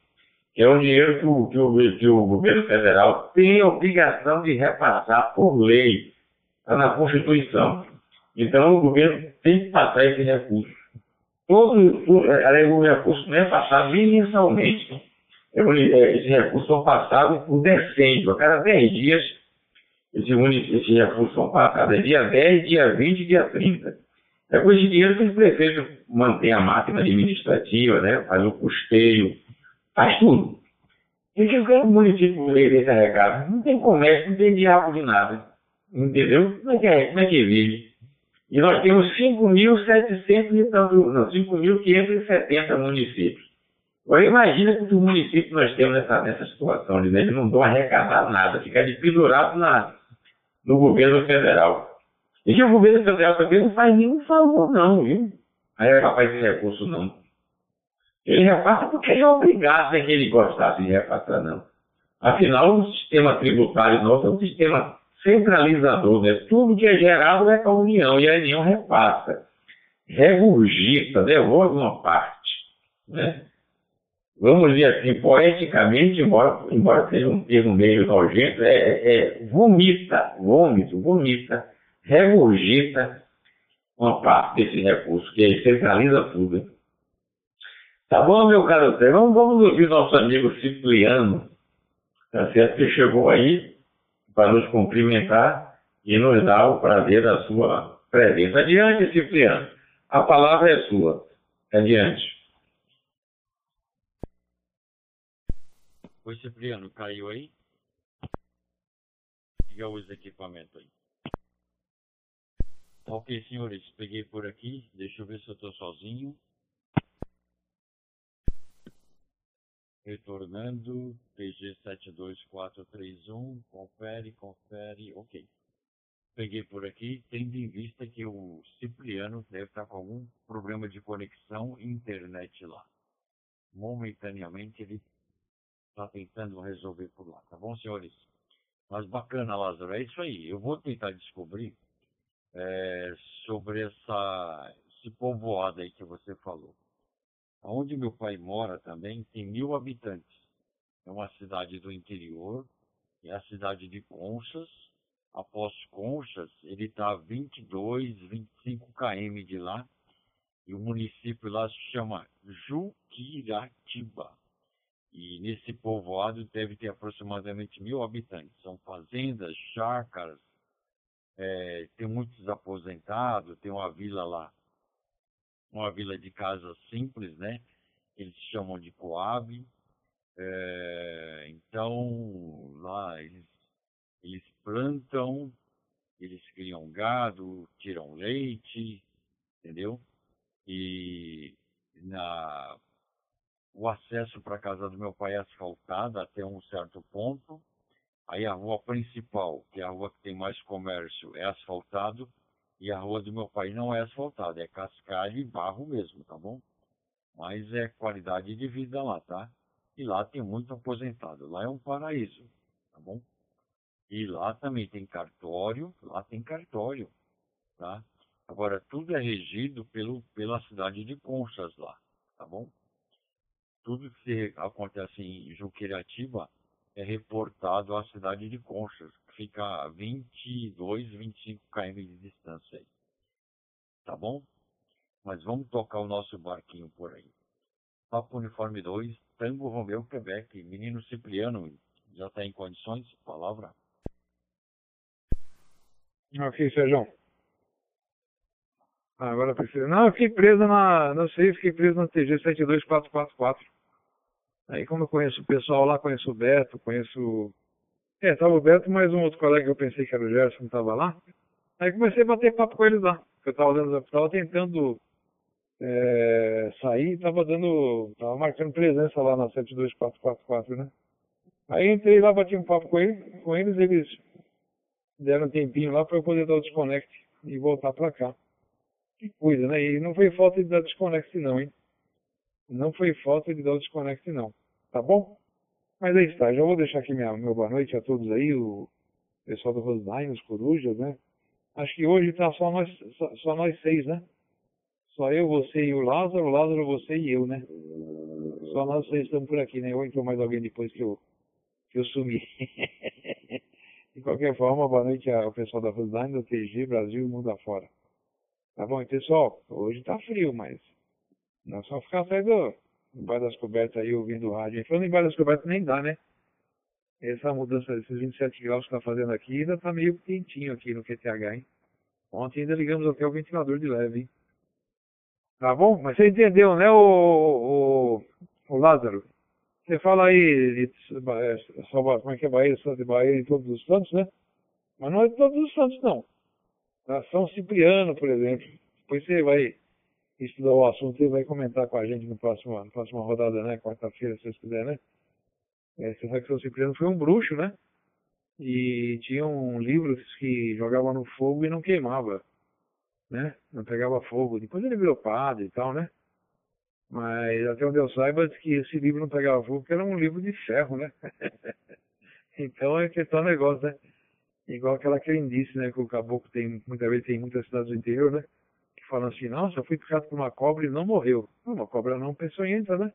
Que é um dinheiro que o, que o, que o governo federal tem a obrigação de repassar por lei. Está na Constituição. Então o governo tem que passar esse recurso o recurso não é passado mensalmente. É, esses recursos são passados por decêncio. A cada 10 dias, esses, esses recursos são passados. É dia 10, dia 20, dia 30. É com esse dinheiro que os prefeitos mantêm a máquina administrativa, né? faz o custeio, faz tudo. E que o município desse recado? Não tem comércio, não tem diabo de nada. Entendeu? Como é que, é, como é que vive? E nós temos 5.570 municípios. Agora imagina quantos municípios nós temos nessa, nessa situação, né? eles não vão arrecadar nada, ficar de pendurado na, no governo federal. E que o governo federal também não faz nenhum favor não, viu? Aí é capaz de recurso não. Ele repassa porque ele é obrigado, sem que ele gostasse de repassar não. Afinal, o sistema tributário nosso é um sistema centralizador, né? Tudo que é gerado é a União e a União repassa, regurgita, devolve uma parte, né? Vamos dizer assim, poeticamente, embora, embora seja um termo meio nojento, é, é vomita, vômito, vomita, regurgita uma parte desse recurso, que centraliza tudo. Tá bom, meu caro Vamos, vamos ouvir nosso amigo Cipriano, tá certo? Que chegou aí para nos cumprimentar e nos dar o prazer da sua presença. Adiante, Cipriano. A palavra é sua. Adiante. Oi, Cipriano, caiu aí? Liga os equipamentos aí. Ok, senhores, peguei por aqui. Deixa eu ver se eu estou sozinho. Retornando, PG72431, confere, confere, ok. Peguei por aqui, tendo em vista que o Cipriano deve estar com algum problema de conexão internet lá. Momentaneamente ele está tentando resolver por lá, tá bom, senhores? Mas bacana, Lázaro, é isso aí. Eu vou tentar descobrir é, sobre essa, esse povoado aí que você falou. Onde meu pai mora também tem mil habitantes. É uma cidade do interior, é a cidade de Conchas. Após Conchas, ele está a 22, 25 km de lá. E o município lá se chama Juquiratiba. E nesse povoado deve ter aproximadamente mil habitantes. São fazendas, chácaras, é, tem muitos aposentados, tem uma vila lá uma vila de casas simples, né? Eles chamam de Coab. É, então, lá eles, eles plantam, eles criam gado, tiram leite, entendeu? E na, o acesso para a casa do meu pai é asfaltado até um certo ponto. Aí a rua principal, que é a rua que tem mais comércio, é asfaltado e a rua do meu pai não é asfaltada, é cascalho e barro mesmo, tá bom? Mas é qualidade de vida lá, tá? E lá tem muito aposentado. Lá é um paraíso, tá bom? E lá também tem cartório, lá tem cartório, tá? Agora, tudo é regido pelo, pela cidade de Conchas lá, tá bom? Tudo que acontece em Juqueiratiba é reportado à cidade de Conchas, fica a 22, 25 km de distância aí. Tá bom? Mas vamos tocar o nosso barquinho por aí. Papo Uniforme 2, Tango Romeu, Quebec. Menino Cipriano, já está em condições? Palavra. Ok, Sérgio. Ah, agora precisa. Não, eu fiquei preso na. Não sei, fiquei preso na TG 72444. Aí, como eu conheço o pessoal lá, conheço o Beto, conheço é, tava o Beto, mais um outro colega que eu pensei que era o Gerson, tava lá. Aí comecei a bater papo com eles lá. Eu tava, dando, tava tentando é, sair, tava dando, tava marcando presença lá na 72444, né? Aí entrei lá, bati um papo com, ele, com eles, eles deram um tempinho lá para eu poder dar o desconect e voltar para cá. Que coisa, né? E não foi falta de dar desconect não, hein? Não foi falta de dar o desconect não. Tá bom? Mas aí está, já vou deixar aqui minha, meu boa noite a todos aí, o pessoal do Rosnine, os Corujas, né? Acho que hoje está só nós, só, só, nós seis, né? Só eu, você e o Lázaro, o Lázaro, você e eu, né? Só nós seis estamos por aqui, né? Ou entrou mais alguém depois que eu, que eu sumi. de qualquer forma, boa noite ao pessoal da Rosnine, do TG, Brasil e mundo afora. Tá bom? E pessoal, hoje está frio, mas não é só ficar saindo embaixo das cobertas aí ouvindo rádio. Falando embaixo das cobertas nem dá, né? Essa mudança desses 27 graus que está fazendo aqui ainda está meio quentinho aqui no QTH, hein? Ontem ainda ligamos até o ventilador de leve, hein? Tá bom? Mas você entendeu, né, o, o, o Lázaro? Você fala aí de, é, como é que é Bahia, Santa Bahia e todos os santos, né? Mas não é de todos os santos, não. São Cipriano, por exemplo. Depois você vai estudar o assunto e vai comentar com a gente no próximo, na próxima rodada, né? Quarta-feira, se vocês quiserem, né? É, você sabe que São Cipriano foi um bruxo, né? E tinha um livro que jogava no fogo e não queimava, né? Não pegava fogo. Depois ele virou padre e tal, né? Mas até onde eu saiba que esse livro não pegava fogo porque era um livro de ferro, né? então é que tá negócio, né? Igual aquela crendice, né? Que o caboclo tem, muitas vezes tem muitas cidades do interior, né? Falando assim, nossa, fui picado por uma cobra e não morreu. Uma cobra não peçonhenta, né?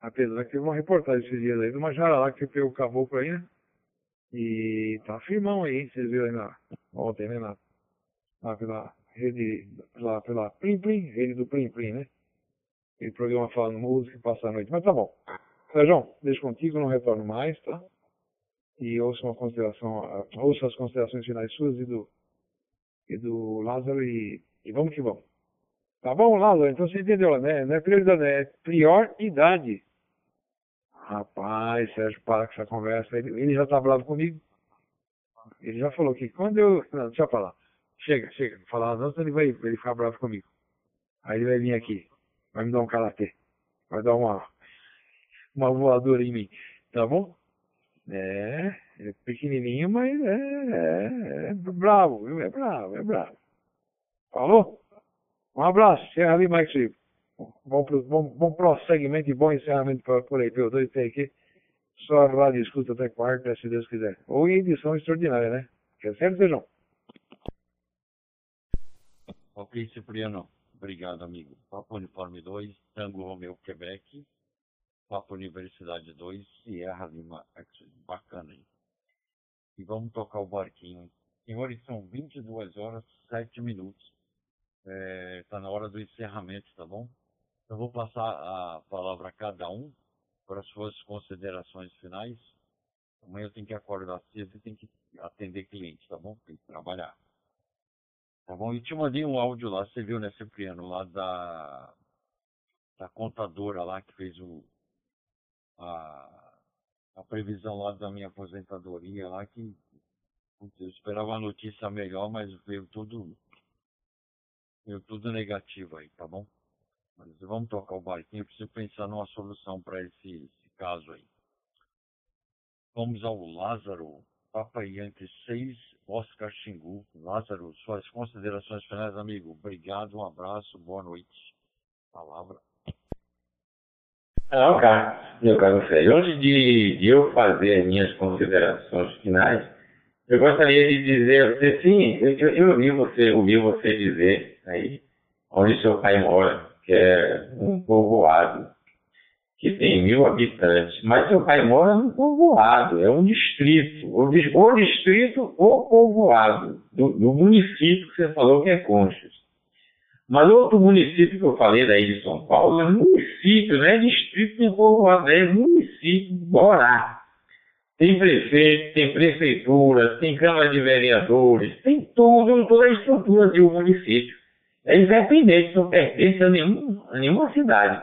Apesar que teve uma reportagem esses dias aí de uma jararaca que pegou o caboclo aí, né? E tá firmão aí? Vocês viram aí na, ontem, né? Na, lá pela rede, pela, pela Plim Plim, rede do Plim Plim, né? Aquele programa falando música e passa a noite. Mas tá bom. Sérgio, deixo contigo, não retorno mais, tá? E ouça uma consideração, ouça as considerações finais suas e do, e do Lázaro e e vamos que vamos. Tá bom, Lázaro? Então você entendeu, né? Não é prioridade, é prioridade. Rapaz, Sérgio, para com essa conversa. Ele, ele já tá bravo comigo. Ele já falou que quando eu. Não, deixa eu falar. Chega, chega. Falar não, senão ele vai ele ficar bravo comigo. Aí ele vai vir aqui. Vai me dar um karatê. Vai dar uma, uma voadora em mim. Tá bom? É, é pequenininho, mas é, é, é bravo, viu? É bravo, é bravo. Falou? Um abraço, Serra ali, Mike Silva. Bom, bom, bom prosseguimento e bom encerramento por aí, pelo 2 tem aqui. Só lá de escuta até quarta, se Deus quiser. Ou em edição extraordinária, né? Que é certo, Sejão? Ok, Cipriano. Obrigado, amigo. Papo Uniforme 2, Tango Romeu, Quebec. Papo Universidade 2, Sierra Lima. Bacana aí. E vamos tocar o barquinho. Senhores, são 22 horas 7 minutos. Está é, tá na hora do encerramento, tá bom? Eu vou passar a palavra a cada um para as suas considerações finais. Amanhã eu tenho que acordar cedo e tenho que atender clientes, tá bom? Tem que trabalhar. Tá bom? E te mandei um áudio lá, você viu, né, Cipriano, lá da, da contadora lá que fez o, a, a previsão lá da minha aposentadoria lá, que eu esperava a notícia melhor, mas veio tudo Veio tudo negativo aí, tá bom? Mas vamos tocar o barquinho, eu preciso pensar numa solução para esse, esse, caso aí. Vamos ao Lázaro, Papa Yankee 6, Oscar Xingu. Lázaro, suas considerações finais, amigo. Obrigado, um abraço, boa noite. Palavra. Não, cara, meu caro Sérgio, antes de, de eu fazer as minhas considerações finais, eu gostaria de dizer, você, sim, eu, eu ouvi você, ouvi você dizer aí, onde seu pai mora, que é um povoado, que tem mil habitantes, mas seu pai mora num povoado, é um distrito, o, o distrito ou povoado do, do, município que você falou que é Conchas. Mas outro município que eu falei daí de São Paulo é município, não é distrito nem povoado, é município, Borá. Tem prefeito, tem prefeitura, tem Câmara de Vereadores, tem tudo, toda a estrutura de um município. É independente, não pertence a, nenhum, a nenhuma cidade.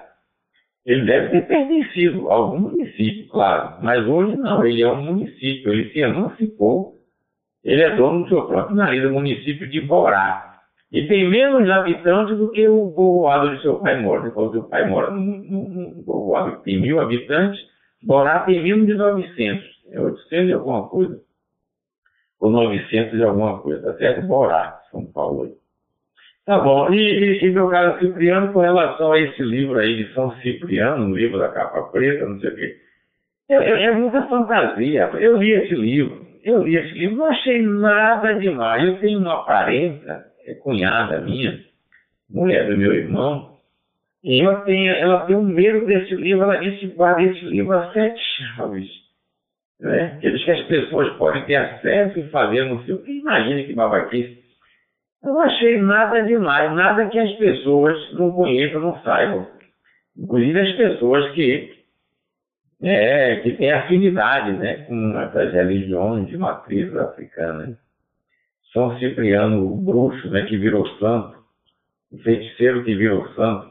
Ele deve ter pertencido a algum município, claro, mas hoje não, ele é um município, ele se emancipou, ele é dono do seu próprio nariz, o município de Borá. E tem menos habitantes do que o povoado de seu pai mora. Porque seu pai mora num, povoado que tem mil habitantes, Borá tem menos de 900 é 800 de alguma coisa, ou 900 de alguma coisa, até Borá, São Paulo. Aí. Tá bom, e, e, e, meu caro Cipriano, com relação a esse livro aí de São Cipriano, um livro da capa preta, não sei o quê, é, é muita fantasia. Eu li esse livro, eu li esse livro, não achei nada demais. Eu tenho uma parenta, é cunhada minha, mulher do meu irmão, e eu tenho, ela tem um medo desse livro, ela disse, guarda esse livro a sete chaves. Né? Eles que as pessoas podem ter acesso e fazer no filme. Imagina que babaquice. Eu não achei nada demais, nada que as pessoas não conheçam, não saibam. Inclusive as pessoas que, é, que têm afinidade né, com essas religiões de matriz africana. São Cipriano, o bruxo né, que virou santo, o feiticeiro que virou santo.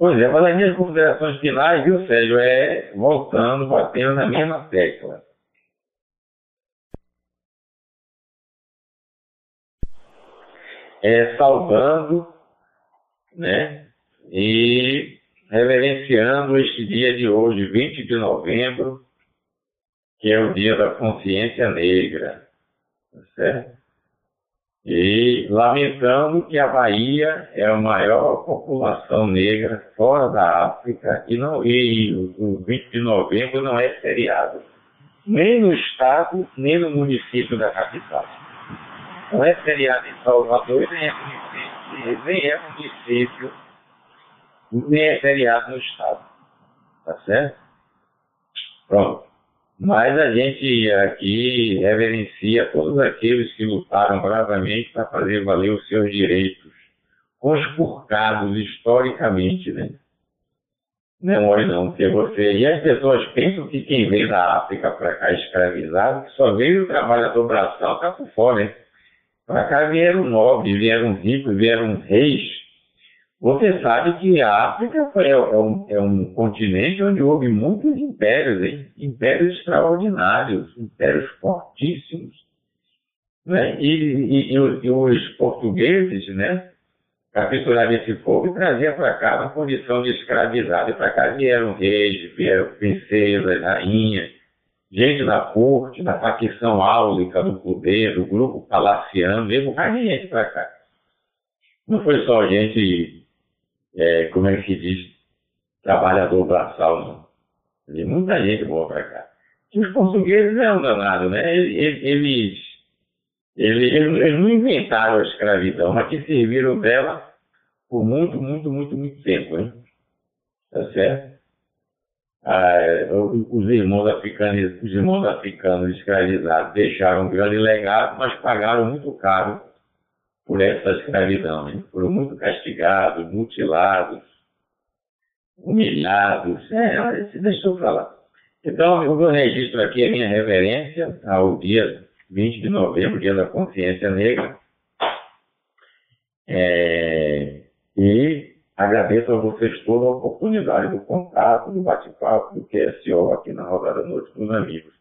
Pois é, mas as minhas considerações finais, viu, Sérgio, é voltando, batendo na mesma tecla. É, salvando, né, e reverenciando este dia de hoje, 20 de novembro, que é o dia da consciência negra, tá certo? E lamentando que a Bahia é a maior população negra fora da África e, não, e o 20 de novembro não é feriado, nem no estado, nem no município da capital. Não é feriado em Salvador, nem é município, nem é, município, nem é feriado no estado. Tá certo? Pronto. Mas a gente aqui reverencia todos aqueles que lutaram bravamente para fazer valer os seus direitos, conspurcados historicamente, né? Não é não, porque você. E as pessoas pensam que quem veio da África para cá escravizado, que só veio o trabalhador braçal, está por fora, né? Para cá vieram nobres, vieram ricos, vieram reis. Você sabe que a África é, é, um, é um continente onde houve muitos impérios, hein? impérios extraordinários, impérios fortíssimos. Né? E, e, e, os portugueses, né? capturaram esse povo e traziam para cá uma condição de escravizado. E para cá vieram reis, vieram princesas, rainhas, gente da corte, da facção áulica do poder, do grupo palaciano, mesmo gente para cá. Não foi só gente, é, como é que se diz, trabalhador braçal. Tem muita gente boa para cá. E os portugueses não danado, né? Eles, eles, eles, não inventaram a escravidão, mas que serviram dela por muito, muito, muito, muito tempo, hein? Tá certo? ah, os irmãos africanos, os irmãos africanos escravizados deixaram um grande legado, mas pagaram muito caro por essa escravidão. Né? Foram muito castigados, mutilados, humilhados. É, deixa eu falar. Então, eu registro aqui a minha reverência ao dia 20 de novembro, dia da consciência negra. É, e Agradeço a vocês toda a oportunidade do contato, do bate-papo, do QSO aqui na Rodada Noite dos Amigos.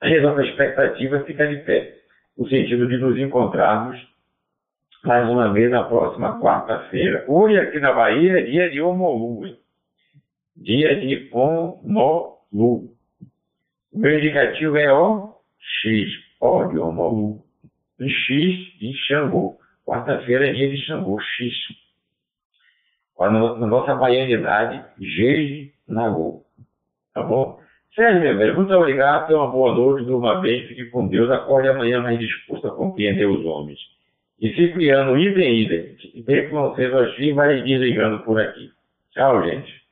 A nossa expectativa fica de pé, no sentido de nos encontrarmos mais uma vez na próxima quarta-feira. Hoje aqui na Bahia é dia de Omolu, dia de Omolu. O meu indicativo é O, X, O de Omolu. X de Xangô. Quarta-feira é dia de Xangô, X na nossa baianidade, Geige Nagô. Tá bom? Sérgio, meu velho, muito obrigado, tenha uma boa noite, uma bem, fique com Deus, acorde amanhã mais disposto a compreender os homens. E Cipriano, idem, idem. Bem que não seja assim, vai desligando por aqui. Tchau, gente.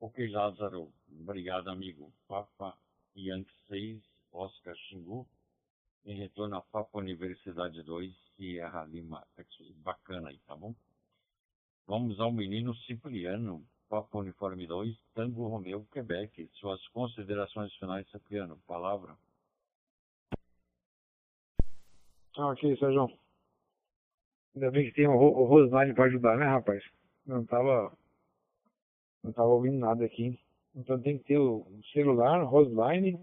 Ok, Lázaro. Obrigado, amigo. Papa Yankee 6, Oscar Xingu em retorno à Papa Universidade 2, Sierra Lima. Bacana aí, tá bom? Vamos ao menino Cipriano, Papa Uniforme 2, Tango Romeu, Quebec. Suas considerações finais, Cipriano. Palavra. Ok, Sérgio. Ainda bem que tem o, o Rosline para ajudar, né, rapaz? Não tava, não tava ouvindo nada aqui. Então tem que ter o celular, Rosline,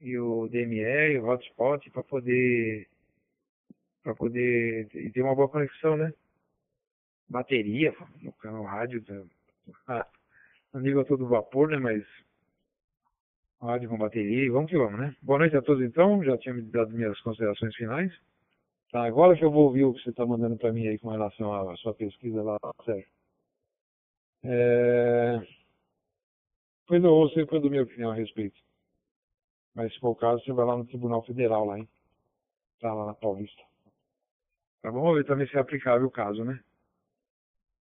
e o DMR, o hotspot para poder para poder ter uma boa conexão, né? Bateria no canal rádio, tá, liga todo vapor, né? Mas rádio com bateria e vamos que vamos, né? Boa noite a todos então, já tinha me dado minhas considerações finais. Tá, agora que eu vou ouvir o que você está mandando para mim aí com relação à sua pesquisa lá, Sérgio. É... Depois eu ouço depois do minha opinião a respeito. Mas se for o caso, você vai lá no Tribunal Federal, lá, hein? Tá lá na Paulista. Tá bom? Vamos ver também se é aplicável o caso, né?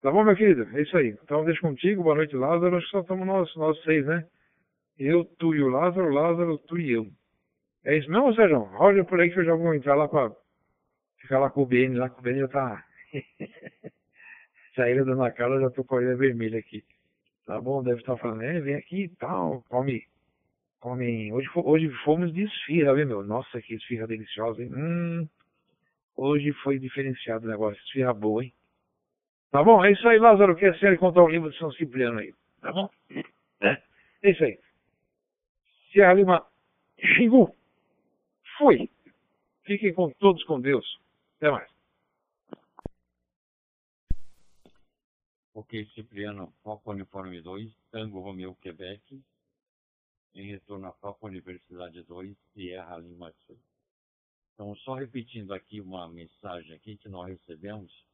Tá bom, meu querido? É isso aí. Então, deixo contigo. Boa noite, Lázaro. Acho que só estamos nós, nós seis, né? Eu, tu e o Lázaro, Lázaro, tu e eu. É isso mesmo, Sérgio? Roger por aí que eu já vou entrar lá pra ficar lá com o BN, lá com o BN já tá. Saíram dando a cara, já tô com a orelha vermelha aqui. Tá bom? Deve estar falando, é, vem aqui e tal, come comem. Hoje, hoje fomos de esfirra, viu, meu? Nossa, que esfirra deliciosa, hein? Hum, hoje foi diferenciado o negócio, esfirra boa, hein? Tá bom? É isso aí, Lázaro. Quer ser contar o livro de São Cipriano aí. Tá bom? É, é isso aí. Serra Lima, Xingu, fui. Fiquem com todos com Deus. Até mais. Ok, Cipriano, Foco Uniforme 2, Tango Romeu, Quebec em retorno à Papa Universidade 2, Sierra Lima Sul. Então, só repetindo aqui uma mensagem aqui que nós recebemos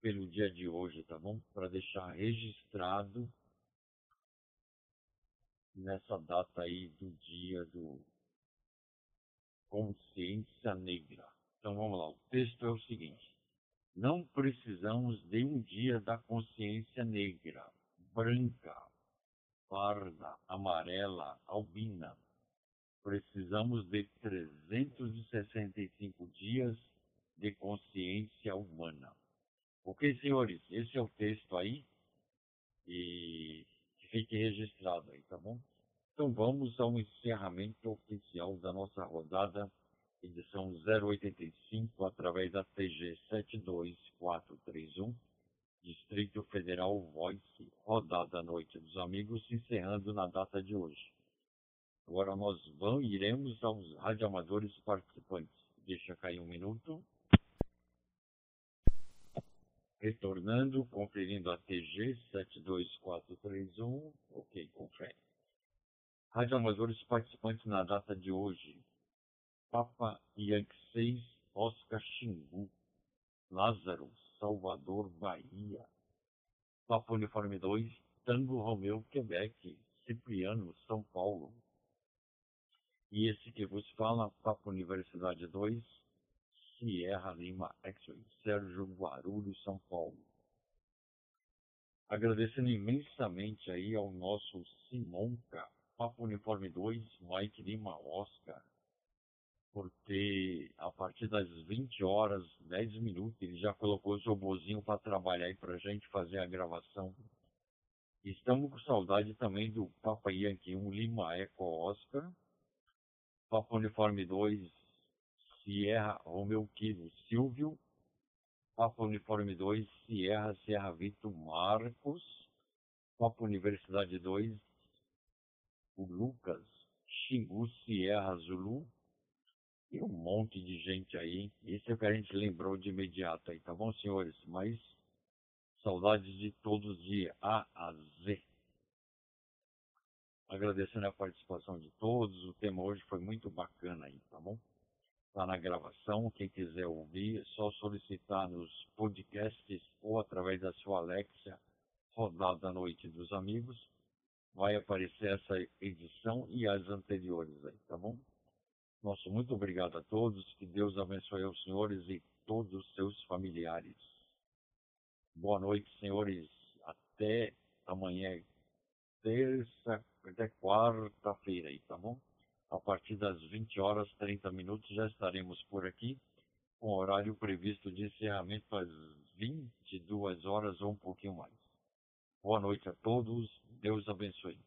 pelo dia de hoje, tá bom? Para deixar registrado nessa data aí do dia do Consciência Negra. Então vamos lá, o texto é o seguinte: Não precisamos de um dia da consciência negra, branca, parda, amarela, albina. Precisamos de 365 dias de consciência humana. Ok, senhores? Esse é o texto aí. E fique registrado aí, tá bom? Então vamos ao encerramento oficial da nossa rodada edição 085, através da TG 72431, Distrito Federal Voice, rodada noite dos amigos, encerrando na data de hoje. Agora nós vamos, iremos aos radioamadores participantes. Deixa cair um minuto. Retornando, conferindo a TG 72431. Ok, confere. Radioamadores participantes na data de hoje. Papa Yankee 6, Oscar Xingu. Lázaro, Salvador, Bahia. Papa Uniforme 2, Tango Romeu, Quebec. Cipriano, São Paulo. E esse que vos fala, Papa Universidade 2, Sierra Lima X-Ray, Sérgio Guarulhos, São Paulo. Agradecendo imensamente aí ao nosso Simonca, Papa Uniforme 2, Mike Lima Oscar, por ter, a partir das 20 horas, 10 minutos, ele já colocou o seu bozinho para trabalhar aí para a gente fazer a gravação. Estamos com saudade também do Papa Yankee 1 Lima Eco Oscar, Papa Uniforme 2, Sierra Romeu Kilo Silvio, Papa Uniforme 2, Sierra Serra Vito Marcos, Papa Universidade 2, o Lucas, Xingu Sierra Zulu, e um monte de gente aí. Esse é o que a gente lembrou de imediato aí, tá bom, senhores? Mas saudades de todos de A a Z agradecendo a participação de todos. O tema hoje foi muito bacana aí, tá bom? Está na gravação. Quem quiser ouvir, é só solicitar nos podcasts ou através da sua Alexia, Rodada à Noite dos Amigos. Vai aparecer essa edição e as anteriores aí, tá bom? Nosso muito obrigado a todos. Que Deus abençoe os senhores e todos os seus familiares. Boa noite, senhores. Até amanhã, terça até quarta-feira aí, tá bom? A partir das 20 horas 30 minutos já estaremos por aqui, com horário previsto de encerramento às 22 horas ou um pouquinho mais. Boa noite a todos, Deus abençoe.